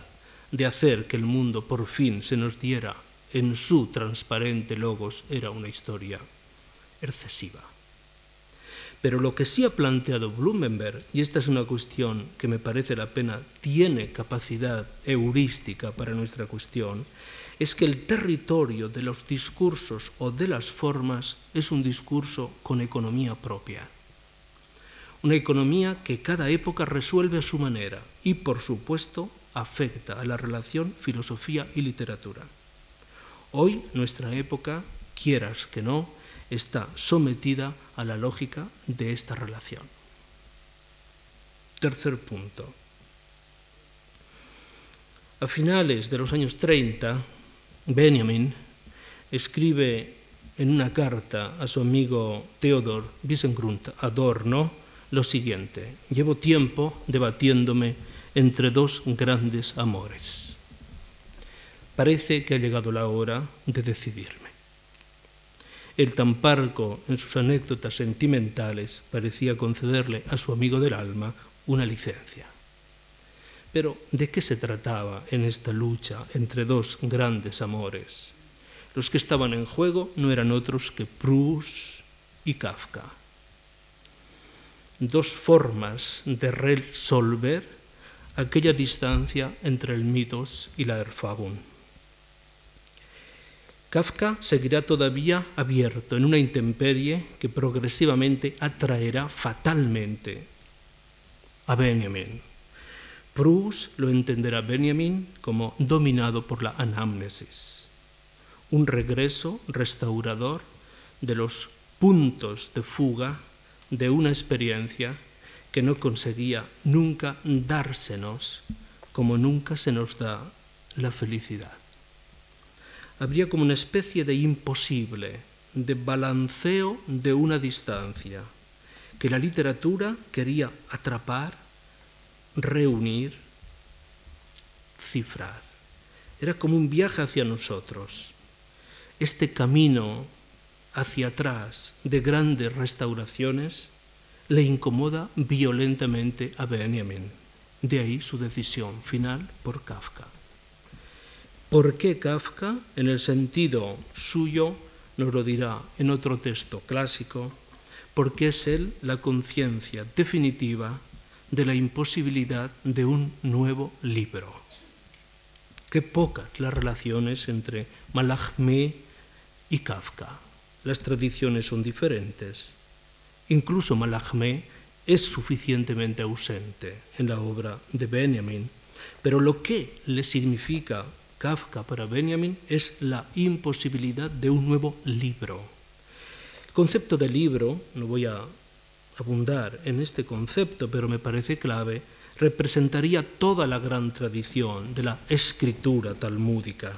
S6: de hacer que el mundo por fin se nos diera en su transparente logos era una historia excesiva. Pero lo que sí ha planteado Blumenberg, y esta es una cuestión que me parece la pena, tiene capacidad heurística para nuestra cuestión, es que el territorio de los discursos o de las formas es un discurso con economía propia. Una economía que cada época resuelve a su manera y, por supuesto, afecta a la relación filosofía y literatura. Hoy nuestra época, quieras que no, está sometida a la lógica de esta relación. Tercer punto. A finales de los años 30, Benjamin escribe en una carta a su amigo Theodor Wiesengrund Adorno lo siguiente, llevo tiempo debatiéndome entre dos grandes amores. Parece que ha llegado la hora de decidirme. El tan parco en sus anécdotas sentimentales parecía concederle a su amigo del alma una licencia. Pero ¿de qué se trataba en esta lucha entre dos grandes amores? Los que estaban en juego no eran otros que Proust y Kafka. Dos formas de resolver aquella distancia entre el mitos y la Erfagung. Kafka seguirá todavía abierto en una intemperie que progresivamente atraerá fatalmente a Benjamin. Proust lo entenderá Benjamin como dominado por la anamnesis, un regreso restaurador de los puntos de fuga de una experiencia que no conseguía nunca dársenos como nunca se nos da la felicidad habría como una especie de imposible, de balanceo de una distancia, que la literatura quería atrapar, reunir, cifrar. Era como un viaje hacia nosotros. Este camino hacia atrás de grandes restauraciones le incomoda violentamente a Benjamin. De ahí su decisión final por Kafka. ¿Por qué Kafka? En el sentido suyo nos lo dirá en otro texto clásico, porque es él la conciencia definitiva de la imposibilidad de un nuevo libro. Qué pocas las relaciones entre Malachme y Kafka. Las tradiciones son diferentes incluso Mallarmé, es suficientemente ausente en la obra de Benjamin. Pero lo que le significa Kafka para Benjamin es la imposibilidad de un nuevo libro. El concepto de libro, no voy a abundar en este concepto, pero me parece clave, representaría toda la gran tradición de la escritura talmúdica.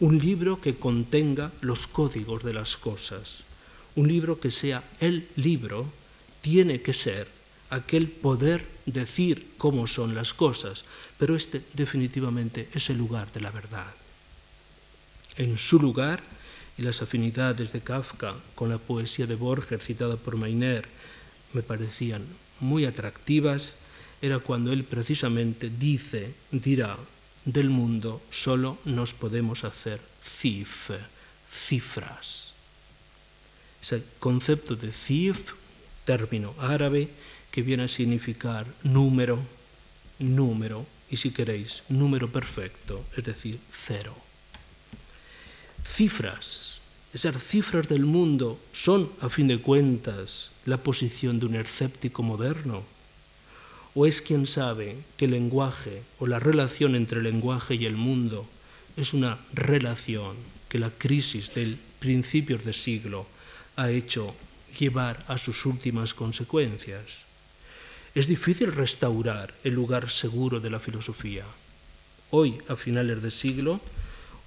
S6: Un libro que contenga los códigos de las cosas. Un libro que sea el libro tiene que ser aquel poder decir cómo son las cosas, pero este definitivamente es el lugar de la verdad. En su lugar, y las afinidades de Kafka con la poesía de Borges citada por Mainer me parecían muy atractivas, era cuando él precisamente dice, dirá, del mundo solo nos podemos hacer cif, cifras. Ese concepto de cif, término árabe, que viene a significar número, número, y si queréis, número perfecto, es decir, cero. Cifras, esas cifras del mundo son, a fin de cuentas, la posición de un escéptico moderno. ¿O es quien sabe que el lenguaje o la relación entre el lenguaje y el mundo es una relación que la crisis del principios de siglo ha hecho llevar a sus últimas consecuencias? Es difícil restaurar el lugar seguro de la filosofía. Hoy, a finales de siglo,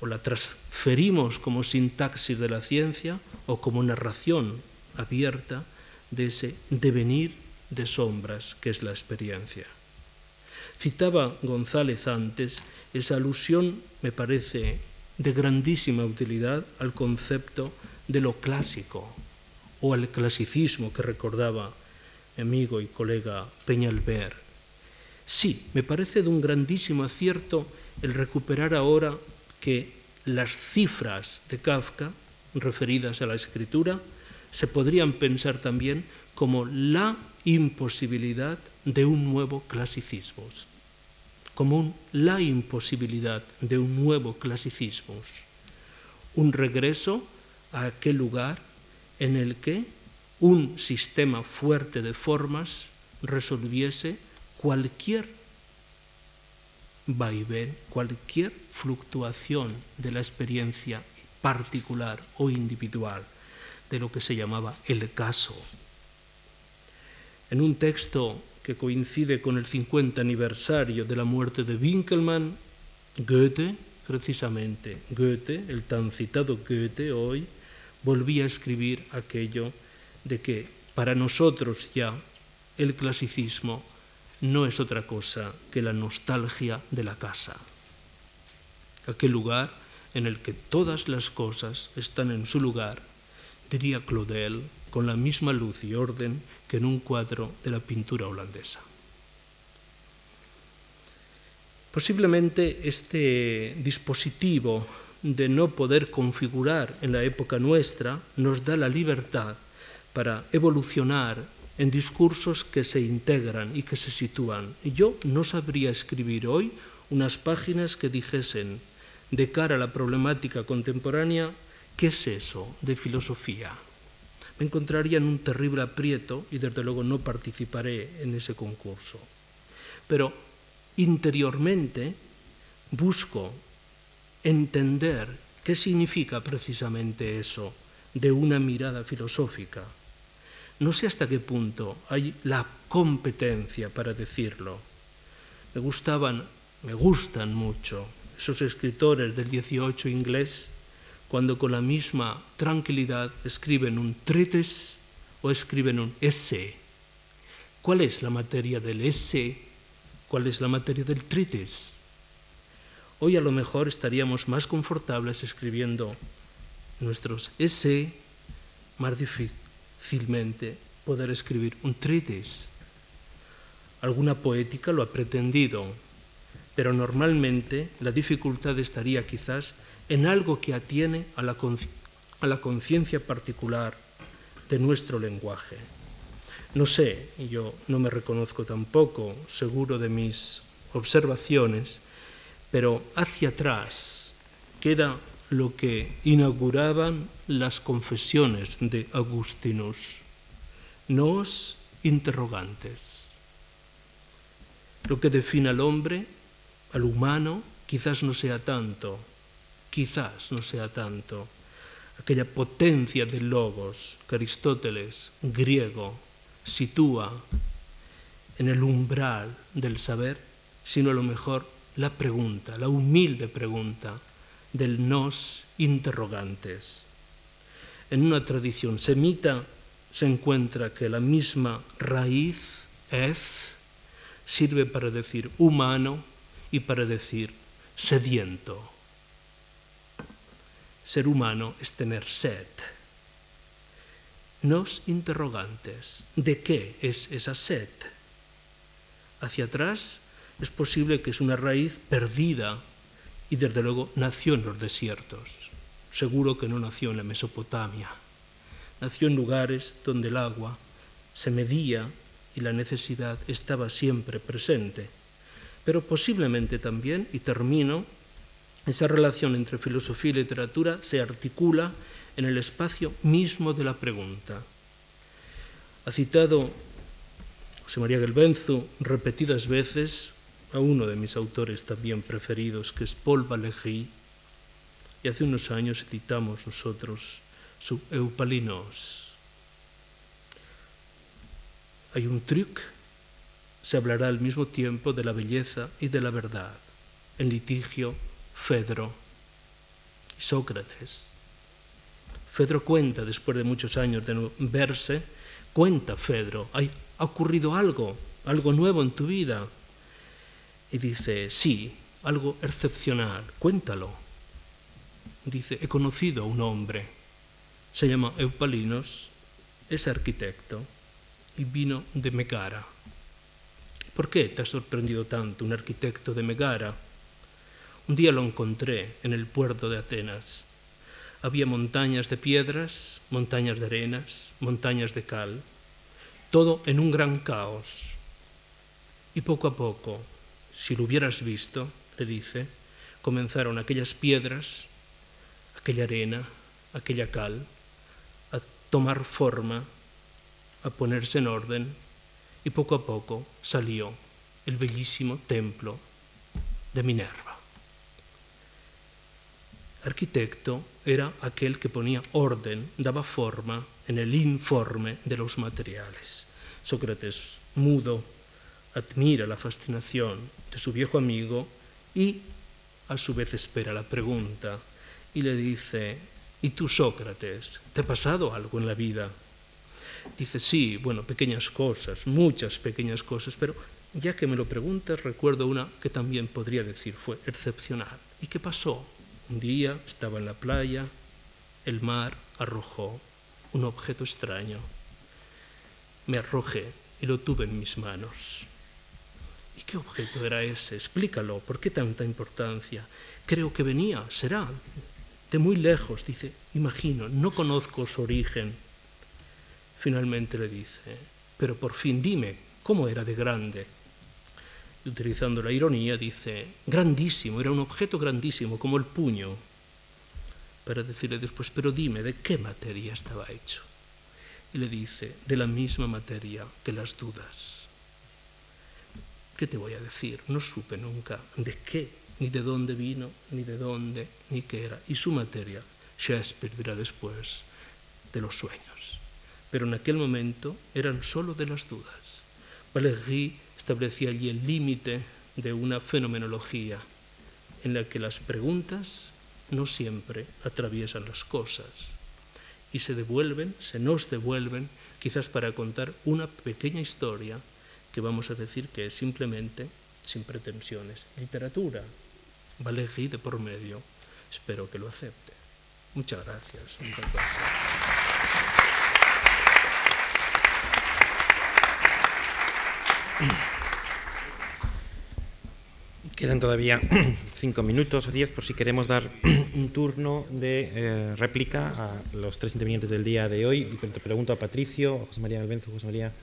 S6: o la transferimos como sintaxis de la ciencia o como narración abierta de ese devenir de sombras que es la experiencia. Citaba González antes esa alusión, me parece, de grandísima utilidad al concepto de lo clásico o al clasicismo que recordaba amigo y colega Peñalver. Sí, me parece de un grandísimo acierto el recuperar ahora que las cifras de Kafka referidas a la escritura se podrían pensar también como la imposibilidad de un nuevo clasicismo, como la imposibilidad de un nuevo clasicismo, un regreso a aquel lugar en el que un sistema fuerte de formas resolviese cualquier vaivén, cualquier fluctuación de la experiencia particular o individual de lo que se llamaba el caso. En un texto que coincide con el 50 aniversario de la muerte de Winkelmann, Goethe, precisamente Goethe, el tan citado Goethe hoy, volvía a escribir aquello de que para nosotros ya el clasicismo no es otra cosa que la nostalgia de la casa, aquel lugar en el que todas las cosas están en su lugar, diría Claudel, con la misma luz y orden que en un cuadro de la pintura holandesa. Posiblemente este dispositivo de no poder configurar en la época nuestra nos da la libertad para evolucionar en discursos que se integran y que se sitúan. Yo no sabría escribir hoy unas páginas que dijesen, de cara a la problemática contemporánea, ¿qué es eso de filosofía? Me encontraría en un terrible aprieto y desde luego no participaré en ese concurso. Pero interiormente busco entender qué significa precisamente eso de una mirada filosófica no sé hasta qué punto hay la competencia para decirlo. Me gustaban, me gustan mucho esos escritores del 18 inglés cuando con la misma tranquilidad escriben un treatise o escriben un essay. ¿Cuál es la materia del essay? ¿Cuál es la materia del treatise? Hoy a lo mejor estaríamos más confortables escribiendo nuestros essays más difíciles fácilmente poder escribir un treatise. Alguna poética lo ha pretendido, pero normalmente la dificultad estaría quizás en algo que atiene a la, conciencia particular de nuestro lenguaje. No sé, yo no me reconozco tampoco seguro de mis observaciones, pero hacia atrás queda lo que inauguraban las confesiones de Agustinus. nos interrogantes. Lo que define al hombre, al humano, quizás no sea tanto, quizás no sea tanto aquella potencia de logos que Aristóteles, griego, sitúa en el umbral del saber, sino a lo mejor la pregunta, la humilde pregunta del nos interrogantes. En una tradición semita se encuentra que la misma raíz, es, sirve para decir humano y para decir sediento. Ser humano es tener sed. Nos interrogantes, ¿de qué es esa sed? Hacia atrás es posible que es una raíz perdida y desde luego nació en los desiertos. Seguro que no nació en la Mesopotamia. Nació en lugares donde el agua se medía y la necesidad estaba siempre presente. Pero posiblemente también, y termino, esa relación entre filosofía y literatura se articula en el espacio mismo de la pregunta. Ha citado José María Gelbenzu repetidas veces a uno de mis autores también preferidos, que es Paul Valéry, y hace unos años editamos nosotros su Eupalinos. Hay un truc, se hablará al mismo tiempo de la belleza y de la verdad, en litigio Fedro Sócrates. Fedro cuenta, después de muchos años de no verse, cuenta Fedro, ha ocurrido algo, algo nuevo en tu vida. Y dice, sí, algo excepcional, cuéntalo. Dice, he conocido a un hombre, se llama Eupalinos, es arquitecto y vino de Megara. ¿Por qué te ha sorprendido tanto un arquitecto de Megara? Un día lo encontré en el puerto de Atenas. Había montañas de piedras, montañas de arenas, montañas de cal, todo en un gran caos. Y poco a poco, si lo hubieras visto, le dice, comenzaron aquellas piedras, aquella arena, aquella cal, a tomar forma, a ponerse en orden, y poco a poco salió el bellísimo templo de Minerva arquitecto era aquel que ponía orden, daba forma en el informe de los materiales. Sócrates, mudo, admira la fascinación de su viejo amigo y a su vez espera la pregunta y le dice, ¿y tú Sócrates, te ha pasado algo en la vida? Dice, sí, bueno, pequeñas cosas, muchas pequeñas cosas, pero ya que me lo preguntas, recuerdo una que también podría decir fue excepcional. ¿Y qué pasó? Un día estaba en la playa, el mar arrojó un objeto extraño. Me arrojé y lo tuve en mis manos. ¿Y qué objeto era ese? Explícalo, ¿por qué tanta importancia? Creo que venía, será, de muy lejos, dice, imagino, no conozco su origen. Finalmente le dice, pero por fin dime, ¿cómo era de grande? Utilizando la ironía, dice, grandísimo, era un objeto grandísimo, como el puño, para decirle después, pero dime, ¿de qué materia estaba hecho? Y le dice, de la misma materia que las dudas. ¿Qué te voy a decir? No supe nunca de qué, ni de dónde vino, ni de dónde, ni qué era. Y su materia, Shakespeare dirá después, de los sueños. Pero en aquel momento eran solo de las dudas. Valéry establecía allí el límite de una fenomenología en la que las preguntas no siempre atraviesan las cosas y se devuelven, se nos devuelven, quizás para contar una pequeña historia que vamos a decir que es simplemente, sin pretensiones, literatura. Valéry de por medio, espero que lo acepte. Muchas gracias. Muchas gracias.
S1: Quedan todavía cinco minutos o diez por si queremos dar un turno de eh, réplica a los tres intervinientes del día de hoy. Te pregunto a Patricio, a José María Albenzo, José María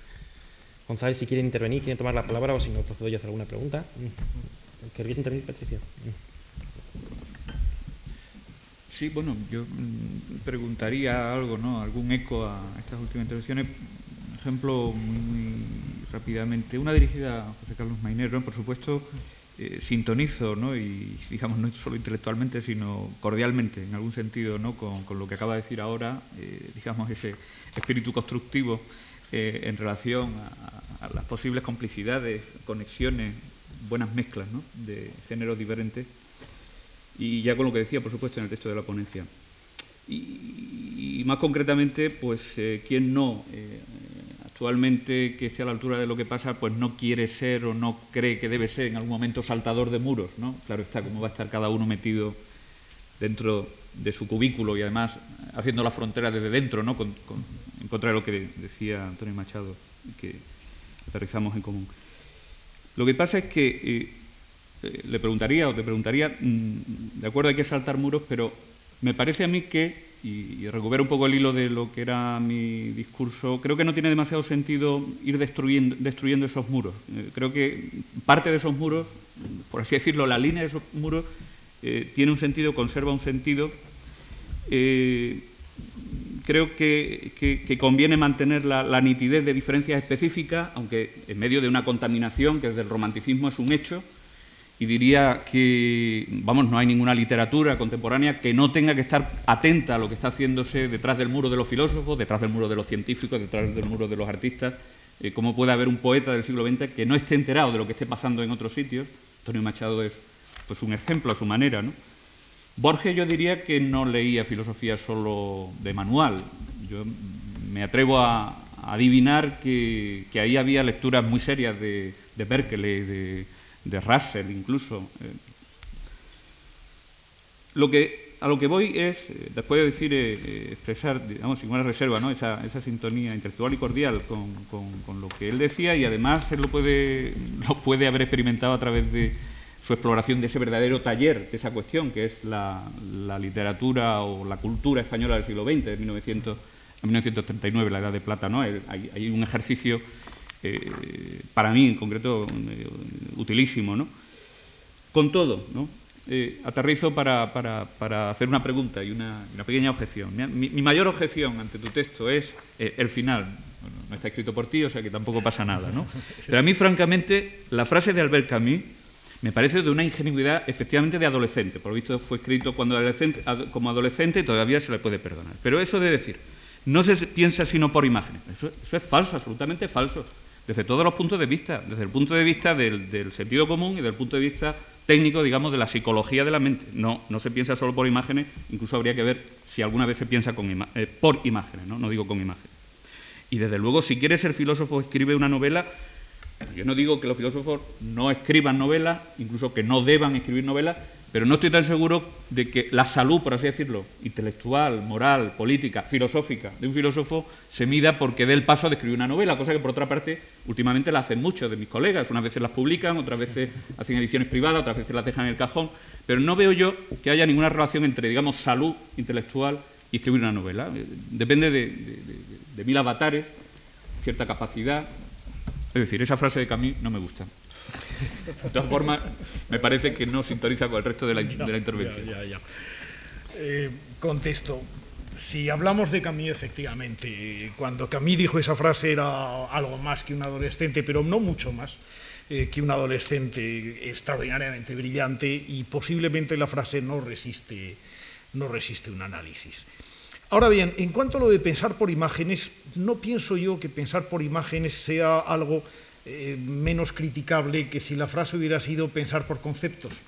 S1: González si quieren intervenir, quieren tomar la palabra o si no procedo yo a hacer alguna pregunta. ¿Querías intervenir, Patricio?
S4: Sí, bueno, yo mm, preguntaría algo, ¿no? Algún eco a estas últimas intervenciones ejemplo muy, rápidamente. Una dirigida a José Carlos Mainero, por supuesto, eh, sintonizo, ¿no? y digamos no solo intelectualmente, sino cordialmente, en algún sentido, ¿no? con, lo que acaba de decir ahora, eh, digamos ese espíritu constructivo eh, en relación a, las posibles complicidades, conexiones, buenas mezclas de géneros diferentes, y ya con lo que decía, por supuesto, en el texto de la ponencia. Y, más concretamente, pues, ¿quién no? Eh, actualmente, que esté a la altura de lo que pasa, pues no quiere ser o no cree que debe ser en algún momento saltador de muros, ¿no? Claro está, cómo va a estar cada uno metido dentro de su cubículo y además haciendo la frontera desde dentro, ¿no? en contra de lo que decía Antonio Machado, que aterrizamos en común. Lo que pasa es que eh, le preguntaría o te preguntaría, mm, de acuerdo hay que saltar muros, pero me parece a mí que, y, recupero un poco el hilo de lo que era mi discurso, creo que no tiene demasiado sentido ir destruyendo, destruyendo esos muros. Eh, creo que parte de esos muros, por así decirlo, la línea de esos muros eh, tiene un sentido, conserva un sentido. Eh, creo que, conviene mantener la, la, nitidez de diferencias específicas, aunque en medio de una contaminación que desde el romanticismo es un hecho, y diría que, vamos, no hay ninguna literatura contemporánea que no tenga que estar atenta a lo que está haciéndose detrás del muro de los filósofos, detrás del muro de los científicos, detrás del muro de los artistas. Eh, ¿Cómo puede haber un poeta del siglo XX que no esté enterado de lo que esté pasando en otros sitios? Antonio Machado es pues, un ejemplo a su manera. ¿no? Borges yo diría que no leía filosofía solo de manual. Yo me atrevo a, adivinar que, ahí había lecturas muy serias de, de Berkeley, de de Russell incluso. Eh. Lo que, a lo que voy es, eh, después de decir, eh, expresar, digamos, sin una reserva, ¿no? esa, esa sintonía intelectual y cordial con, con, lo que él decía y además él lo puede, lo puede haber experimentado a través de su exploración de ese verdadero taller de esa cuestión, que es la, la literatura o la cultura española del siglo XX, de 1900, 1939, la Edad de Plata. ¿no? Hay un ejercicio eh, para mí en concreto eh, utilísimo. ¿no? Con todo, ¿no? Eh, aterrizo para, para, hacer una pregunta y una, pequeña objeción. Mi, mayor objeción ante tu texto es el final. no está escrito por ti, o sea que tampoco pasa nada. ¿no? Pero a mí, francamente, la frase de Albert Camus me parece de una ingenuidad efectivamente de adolescente. Por lo visto fue escrito cuando adolescente, como adolescente y todavía se le puede perdonar. Pero eso de decir, no se piensa sino por imágenes, eso es falso, absolutamente falso desde todos los puntos de vista, desde el punto de vista del, sentido común y desde el punto de vista técnico, digamos, de la psicología de la mente. No, no se piensa solo por imágenes, incluso habría que ver si alguna vez se piensa eh, por imágenes, ¿no? no digo con imágenes. Y desde luego, si quiere ser filósofo, escribe una novela. Yo no digo que los filósofos no escriban novelas, incluso que no deban escribir novelas, pero no estoy tan seguro de que la salud, por así decirlo, intelectual, moral, política, filosófica de un filósofo se mida porque dé el paso de escribir una novela, cosa que por otra parte últimamente la hacen muchos de mis colegas. Unas veces las publican, otras veces hacen ediciones privadas, otras veces las dejan en el cajón, pero no veo yo que haya ninguna relación entre, digamos, salud intelectual y escribir una novela. Depende de, mil avatares, cierta capacidad. Es decir, esa frase de Camille no me gusta. De todas formas, me parece que no sintoniza con el resto de la, intervención.
S5: Eh, contesto. Si hablamos de Camille, efectivamente, cuando Camille dijo esa frase era algo más que un adolescente, pero no mucho más eh, que un adolescente extraordinariamente brillante y posiblemente la frase no resiste, no resiste un análisis. Ahora bien, en cuanto a lo de pensar por imágenes, no pienso yo que pensar por imágenes sea algo eh, menos criticable que si la frase hubiera sido pensar por conceptos.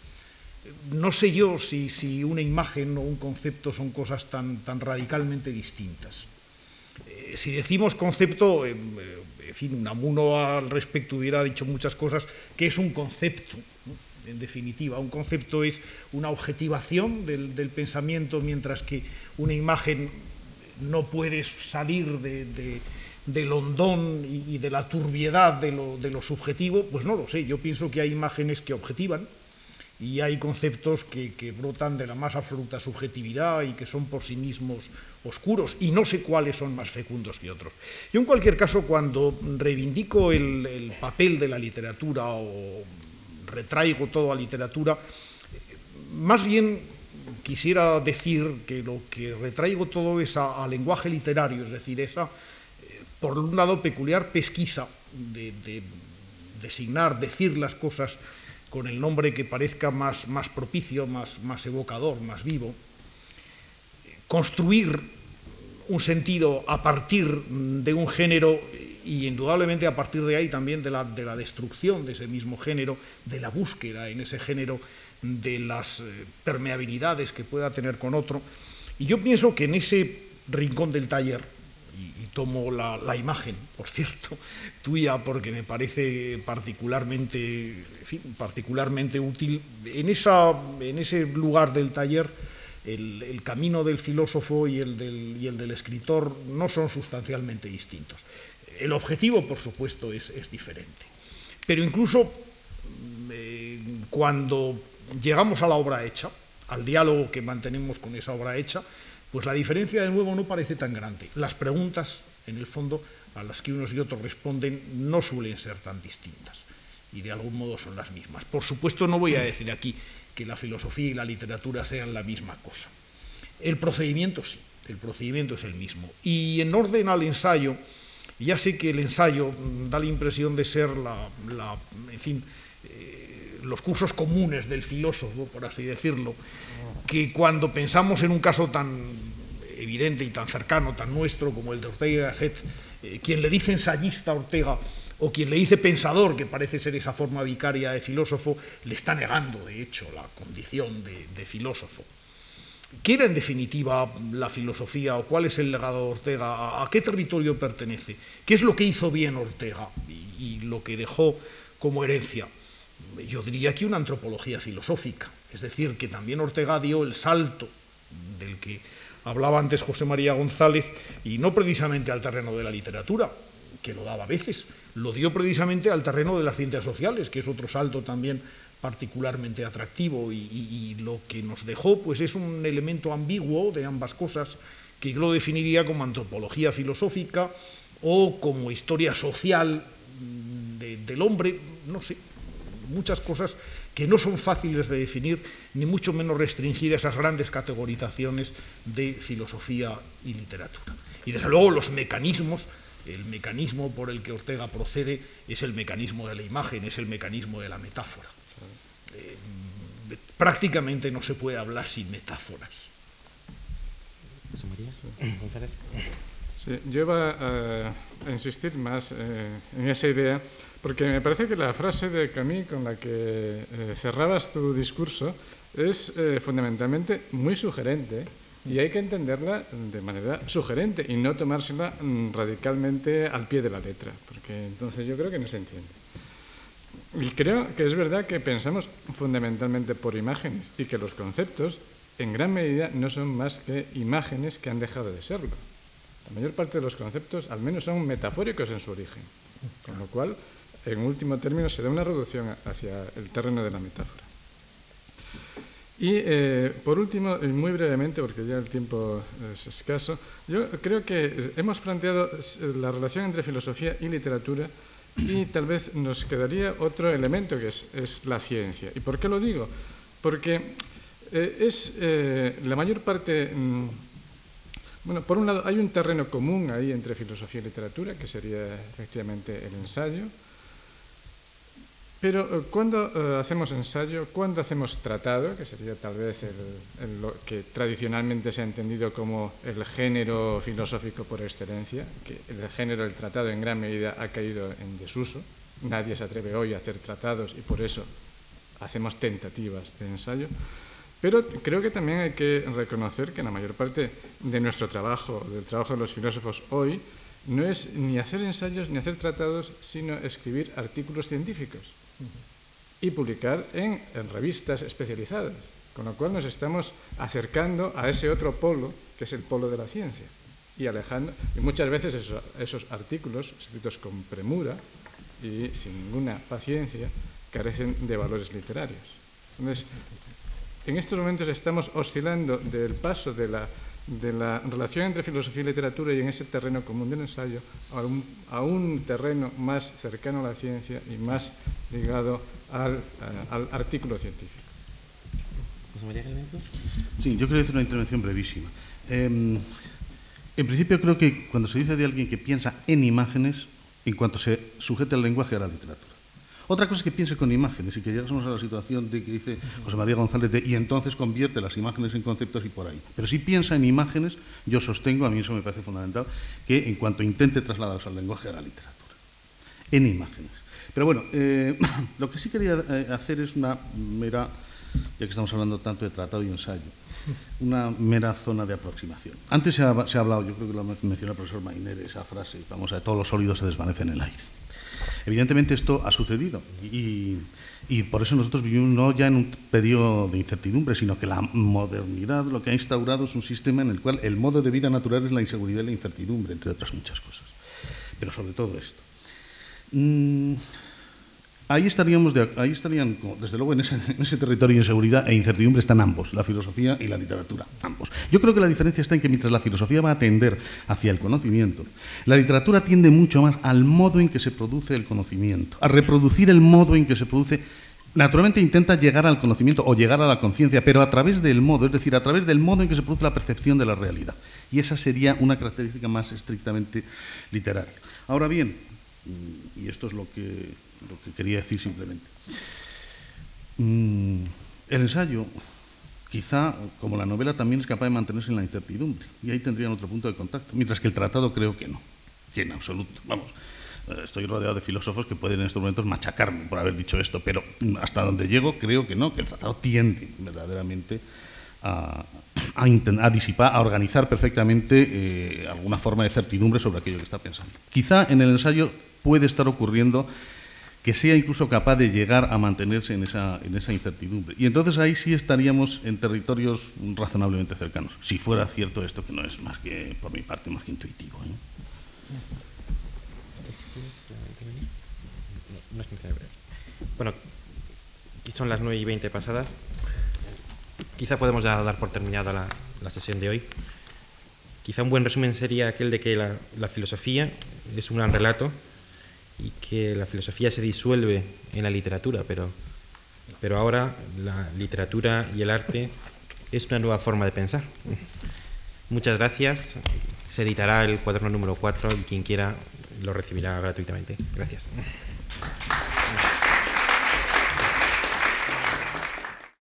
S5: No sé yo si, una imagen o un concepto son cosas tan, tan radicalmente distintas. Eh, si decimos concepto, eh, en fin, Namuno al respecto hubiera dicho muchas cosas, que es un concepto, en definitiva. Un concepto es una objetivación del, pensamiento, mientras que una imagen no puede salir de del hondón y, de la turbiedad de lo, subjetivo, pues no lo sé. Yo pienso que hay imágenes que objetivan y hay conceptos que, brotan de la más absoluta subjetividad y que son por sí mismos oscuros y no sé cuáles son más fecundos que otros. Yo en cualquier caso cuando reivindico el, papel de la literatura o retraigo toda literatura, más bien quisiera decir que lo que retraigo todo es a, lenguaje literario, es decir, esa por un lado, peculiar pesquisa de, designar, decir las cosas con el nombre que parezca más, propicio, más, evocador, más vivo, construir un sentido a partir de un género y indudablemente a partir de ahí también de la, de la destrucción de ese mismo género, de la búsqueda en ese género de las eh, permeabilidades que pueda tener con otro. Y yo pienso que en ese rincón del taller, tomo la, imagen, por cierto, tuya, porque me parece particularmente, particularmente útil, en, esa, en ese lugar del taller, el, camino del filósofo y el del, y el del, escritor no son sustancialmente distintos. El objetivo, por supuesto, es, es diferente. Pero incluso eh, cuando llegamos a la obra hecha, al diálogo que mantenemos con esa obra hecha, pues la diferencia de nuevo no parece tan grande. Las preguntas, en el fondo, a las que unos y otros responden no suelen ser tan distintas y de algún modo son las mismas. Por supuesto no voy a decir aquí que la filosofía y la literatura sean la misma cosa. El procedimiento sí, el procedimiento es el mismo. Y en orden al ensayo, ya sé que el ensayo da la impresión de ser la, en fin, los cursos comunes del filósofo, por así decirlo, que cuando pensamos en un caso tan evidente y tan cercano, tan nuestro como el de Ortega y Gasset, eh, quien le dice ensayista a Ortega o quien le dice pensador, que parece ser esa forma vicaria de filósofo, le está negando, de hecho, la condición de, filósofo. ¿Qué era en definitiva la filosofía o cuál es el legado de Ortega? ¿A, qué territorio pertenece? ¿Qué es lo que hizo bien Ortega y, y lo que dejó como herencia? Yo diría que una antropología filosófica, es decir, que también Ortega dio el salto del que hablaba antes José María González, y no precisamente al terreno de la literatura, que lo daba a veces, lo dio precisamente al terreno de las ciencias sociales, que es otro salto también particularmente atractivo y, lo que nos dejó pues es un elemento ambiguo de ambas cosas que yo lo definiría como antropología filosófica o como historia social del hombre, no sé, muchas cosas que no son fáciles de definir, ni mucho menos restringir esas grandes categorizaciones de filosofía y literatura. Y desde luego los mecanismos el mecanismo por el que Ortega procede es el mecanismo de la imagen, es el mecanismo de la metáfora. Eh, prácticamente no se puede hablar sin metáforas.
S2: yo iba a, insistir más eh, en esa idea, porque me parece que la frase de Camille con la que eh, cerrabas tu discurso es fundamentalmente muy sugerente y hay que entenderla de manera sugerente y no tomársela mm, radicalmente al pie de la letra, porque entonces yo creo que no se entiende. Y creo que es verdad que pensamos fundamentalmente por imágenes y que los conceptos en gran medida no son más que imágenes que han dejado de serlo. La mayor parte de los conceptos al menos son metafóricos en su origen, con lo cual en último término se da una reducción hacia el terreno de la metáfora. Y eh, por último, muy brevemente, porque ya el tiempo es escaso, yo creo que hemos planteado la relación entre filosofía y literatura y tal vez nos quedaría otro elemento que es, la ciencia. ¿Y por qué lo digo? Porque eh, es eh, la mayor parte... Mm, bueno, por un lado hay un terreno común ahí entre filosofía y literatura, que sería efectivamente el ensayo, pero eh, cuando eh, hacemos ensayo, cuando hacemos tratado, que sería tal vez lo que tradicionalmente se ha entendido como el género filosófico por excelencia, que el género del tratado en gran medida ha caído en desuso, nadie se atreve hoy a hacer tratados y por eso hacemos tentativas de ensayo, pero creo que también hay que reconocer que la mayor parte de nuestro trabajo, del trabajo de los filósofos hoy, no es ni hacer ensayos ni hacer tratados, sino escribir artículos científicos y publicar en, revistas especializadas, con lo cual nos estamos acercando a ese otro polo, que es el polo de la ciencia, y alejando, y muchas veces esos artículos, escritos con premura y sin ninguna paciencia, carecen de valores literarios. Entonces, en estos momentos estamos oscilando del paso de la de la relación entre filosofía y literatura y en ese terreno común del ensayo a un, terreno más cercano a la ciencia y más ligado al, eh, artículo científico.
S3: Sí, yo quiero hacer una intervención brevísima. Em, En principio creo que cuando se dice de alguien que piensa en imágenes, en cuanto se sujete al lenguaje a la literatura. Otra cosa es que piense con imágenes y que llegásemos a la situación de que dice José María González y entonces convierte las imágenes en conceptos y por ahí. Pero si piensa en imágenes, yo sostengo, a mí eso me parece fundamental, que en cuanto intente trasladarse al lenguaje a la literatura, en imágenes. Pero bueno, eh, lo que sí quería eh, hacer es una mera, ya que estamos hablando tanto de tratado y ensayo, una mera zona de aproximación. Antes se ha, hablado, yo creo que lo mencionó el profesor Mainer, esa frase, vamos a todos los sólidos se desvanecen en el aire. Evidentemente esto ha sucedido y, por eso nosotros vivimos no ya en un periodo de incertidumbre, sino que la modernidad lo que ha instaurado es un sistema en el cual el modo de vida natural es la inseguridad y la incertidumbre, entre otras muchas cosas. Pero sobre todo esto. Ahí estaríamos, ahí estarían, desde luego, en ese, territorio de inseguridad e incertidumbre están ambos, la filosofía y la literatura, ambos. Yo creo que la diferencia está en que mientras la filosofía va a tender hacia el conocimiento, la literatura tiende mucho más al modo en que se produce el conocimiento, a reproducir el modo en que se produce naturalmente intenta llegar al conocimiento o llegar a la conciencia, pero a través del modo, es decir, a través del modo en que se produce la percepción de la realidad. Y esa sería una característica más estrictamente literaria. Ahora bien, y esto es lo que lo que quería decir simplemente. Mm, el ensayo, quizá, como la novela, también es capaz de mantenerse en la incertidumbre, y ahí tendrían otro punto de contacto, mientras que el tratado creo que no, que en absoluto. Vamos, eh, estoy rodeado de filósofos que pueden en estos momentos machacarme por haber dicho esto, pero hasta donde llego creo que no, que el tratado tiende verdaderamente a, disipar, a organizar perfectamente eh, alguna forma de certidumbre sobre aquello que está pensando. Quizá en el ensayo puede estar ocurriendo que sea incluso capaz de llegar a mantenerse en esa, en esa incertidumbre. Y entonces ahí sí estaríamos en territorios razonablemente cercanos, si fuera cierto esto, que no es más que, por mi parte, más que intuitivo. ¿eh?
S1: Bueno, son las 9 y 20 pasadas. Quizá podemos ya dar por terminada la, sesión de hoy. Quizá un buen resumen sería aquel de que la, la filosofía es un gran relato y que la filosofía se disuelve en la literatura, pero, pero ahora la literatura y el arte es una nueva forma de pensar. Muchas gracias. Se editará el cuaderno número 4 y quien quiera lo recibirá gratuitamente. Gracias.